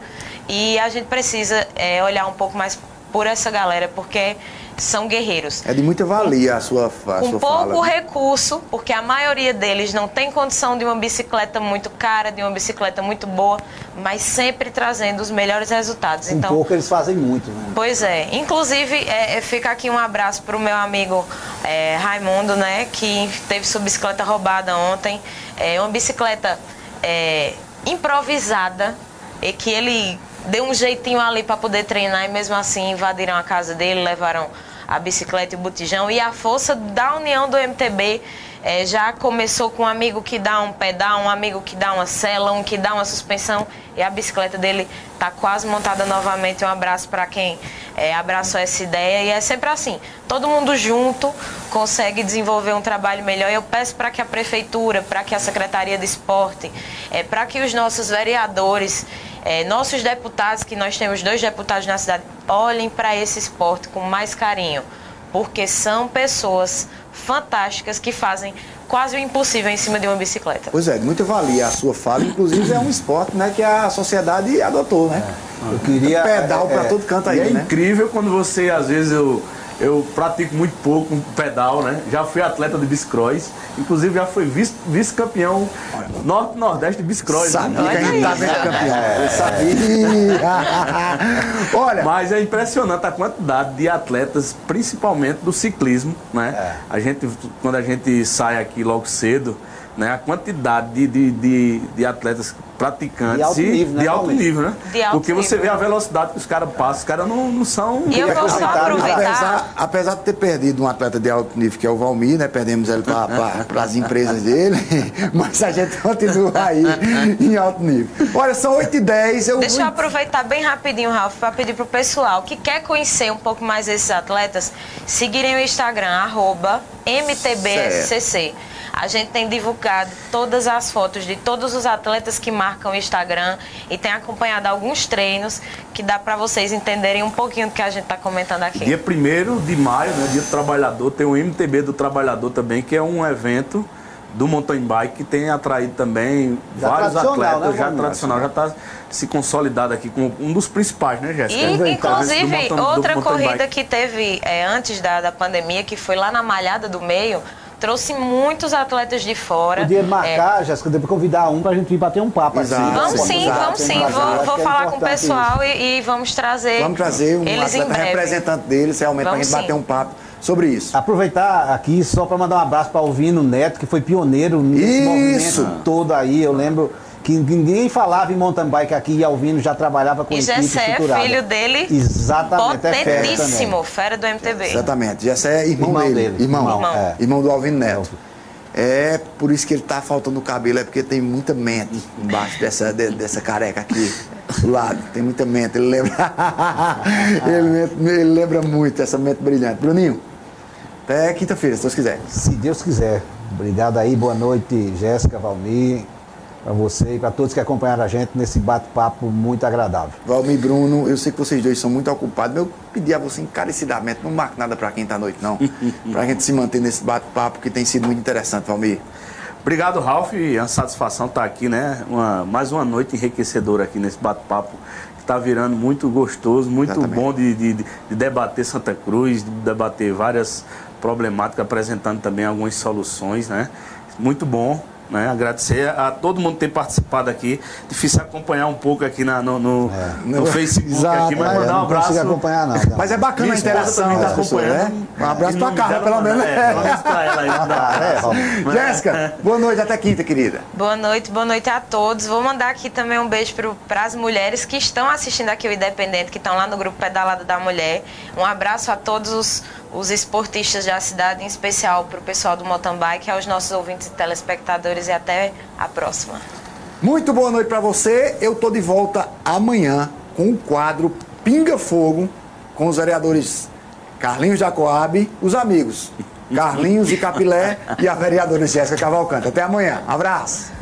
Speaker 10: E a gente precisa é, olhar um pouco mais por essa galera, porque são guerreiros.
Speaker 2: É de muita valia a sua, a
Speaker 10: Com
Speaker 2: sua
Speaker 10: pouco
Speaker 2: fala.
Speaker 10: recurso, porque a maioria deles não tem condição de uma bicicleta muito cara, de uma bicicleta muito boa, mas sempre trazendo os melhores resultados.
Speaker 9: Com
Speaker 10: então,
Speaker 9: pouco eles fazem muito, né?
Speaker 10: Pois é. Inclusive, é, é, fica aqui um abraço para o meu amigo é, Raimundo, né? Que teve sua bicicleta roubada ontem. É uma bicicleta é, improvisada e que ele deu um jeitinho ali para poder treinar e mesmo assim invadiram a casa dele, levaram a bicicleta e o botijão. E a força da união do MTB é, já começou com um amigo que dá um pedal, um amigo que dá uma cela, um que dá uma suspensão e a bicicleta dele está quase montada novamente. Um abraço para quem é, abraçou essa ideia e é sempre assim, todo mundo junto consegue desenvolver um trabalho melhor. Eu peço para que a prefeitura, para que a secretaria de esporte, é, para que os nossos vereadores é, nossos deputados, que nós temos dois deputados na cidade, olhem para esse esporte com mais carinho, porque são pessoas fantásticas que fazem quase o impossível em cima de uma bicicleta.
Speaker 2: Pois é, de muita valia a sua fala. Inclusive é um esporte né, que a sociedade adotou, né?
Speaker 9: Eu queria.
Speaker 2: Pedal
Speaker 9: é,
Speaker 2: pra
Speaker 9: é,
Speaker 2: todo canto aí,
Speaker 8: é
Speaker 2: né?
Speaker 8: incrível quando você, às vezes, eu, eu pratico muito pouco pedal, né? Já fui atleta de bicicross, inclusive já fui vice- vice-campeão norte-nordeste de bicicross.
Speaker 2: Sabia
Speaker 8: né?
Speaker 2: que a gente tá vendo campeão. Eu sabia. Olha,
Speaker 8: Mas é impressionante a quantidade de atletas, principalmente do ciclismo, né?
Speaker 2: É.
Speaker 8: A gente, quando a gente sai aqui logo cedo, né? A quantidade de, de, de, de atletas praticantes
Speaker 9: De alto
Speaker 8: e-
Speaker 9: nível, né,
Speaker 8: de alto nível, né?
Speaker 10: De alto
Speaker 8: Porque você
Speaker 10: nível.
Speaker 8: vê a velocidade que os caras passam, os caras não, não são.
Speaker 10: E eu vou só
Speaker 9: acrescentar,
Speaker 10: aproveitar.
Speaker 2: apesar, apesar de ter perdido um atleta de alto nível, que é o Valmir, né? Perdemos ele para as empresas dele, mas a gente continua aí em alto nível. Olha, são 8 e 10 eu
Speaker 10: Deixa eu aproveitar bem rapidinho, Ralf, para pedir pro pessoal que quer conhecer um pouco mais esses atletas, seguirem o Instagram, arroba MTBSCC. A gente tem divulgado todas as fotos de todos os atletas que marcam o Instagram e tem acompanhado alguns treinos que dá para vocês entenderem um pouquinho do que a gente está comentando aqui.
Speaker 8: Dia 1 de maio, né, Dia do Trabalhador, tem o MTB do Trabalhador também, que é um evento do mountain bike que tem atraído também
Speaker 9: Já
Speaker 8: vários
Speaker 9: tradicional,
Speaker 8: atletas,
Speaker 9: né,
Speaker 8: já tradicional, já está se consolidado aqui com um dos principais, né, Jéssica?
Speaker 10: E,
Speaker 8: Do
Speaker 10: inclusive,
Speaker 8: mountain- do
Speaker 10: outra corrida
Speaker 8: bike.
Speaker 10: que teve é, antes da, da pandemia, que foi lá na Malhada do Meio, trouxe muitos atletas de fora.
Speaker 9: Podia marcar, é... Jéssica, depois convidar um pra gente ir bater um papo
Speaker 10: Exato. Assim. Vamos sim, Exato. vamos sim. Vou, vou é falar com o pessoal e, e, vamos trazer.
Speaker 2: Vamos trazer um
Speaker 10: eles
Speaker 2: atleta representante deles, realmente, vamos pra gente sim. bater um papo sobre isso.
Speaker 9: Aproveitar aqui só para mandar um abraço para o Alvino Neto, que foi pioneiro nesse isso. movimento todo aí. Eu lembro que ninguém falava em mountain bike aqui e Alvino já trabalhava com e equipe Gessé
Speaker 10: é filho dele.
Speaker 9: Exatamente,
Speaker 10: é potentíssimo, fera, do MTB.
Speaker 2: Exatamente, Gessé é irmão, irmão dele. dele. Irmão, irmão. É. irmão do Alvino Neto. É por isso que ele tá faltando cabelo, é porque tem muita mente embaixo dessa, de, dessa careca aqui do lado. Tem muita mente. Ele lembra. ele, ele, lembra muito essa mente brilhante. Bruninho, até quinta-feira, se Deus quiser.
Speaker 9: Se Deus quiser. Obrigado aí, boa noite, Jéssica, Valmir para você e para todos que acompanharam a gente nesse bate-papo muito agradável.
Speaker 2: Valmir Bruno, eu sei que vocês dois são muito ocupados, mas eu pedi a você encarecidamente, não marque nada para quem está à noite, não. para a gente se manter nesse bate-papo que tem sido muito interessante, Valmir.
Speaker 8: Obrigado, Ralf. É uma satisfação estar aqui, né? Uma, mais uma noite enriquecedora aqui nesse bate-papo que está virando muito gostoso, muito Exatamente. bom de, de, de, debater Santa Cruz, de debater várias problemáticas, apresentando também algumas soluções, né? Muito bom. Né? Agradecer a todo mundo que tem participado aqui. Difícil acompanhar um pouco aqui na, no, no, é. no Facebook
Speaker 9: Exato,
Speaker 8: aqui,
Speaker 9: mas é, mandar um abraço. Não acompanhar, não,
Speaker 2: Mas é bacana Minha a interação. Também tá acompanhando. Né? Um abraço pra Carla, pelo menos. É, um abraço pra ela aí. É, Jéssica, boa noite, até quinta, querida.
Speaker 10: Boa noite, boa noite a todos. Vou mandar aqui também um beijo para as mulheres que estão assistindo aqui o Independente, que estão lá no grupo Pedalada da Mulher. Um abraço a todos os os esportistas da cidade, em especial para o pessoal do mountain bike, aos nossos ouvintes e telespectadores e até a próxima.
Speaker 2: Muito boa noite para você. Eu tô de volta amanhã com o quadro Pinga Fogo com os vereadores Carlinhos Jacoab, os amigos Carlinhos e Capilé e a vereadora Jéssica Cavalcante. Até amanhã. Abraço.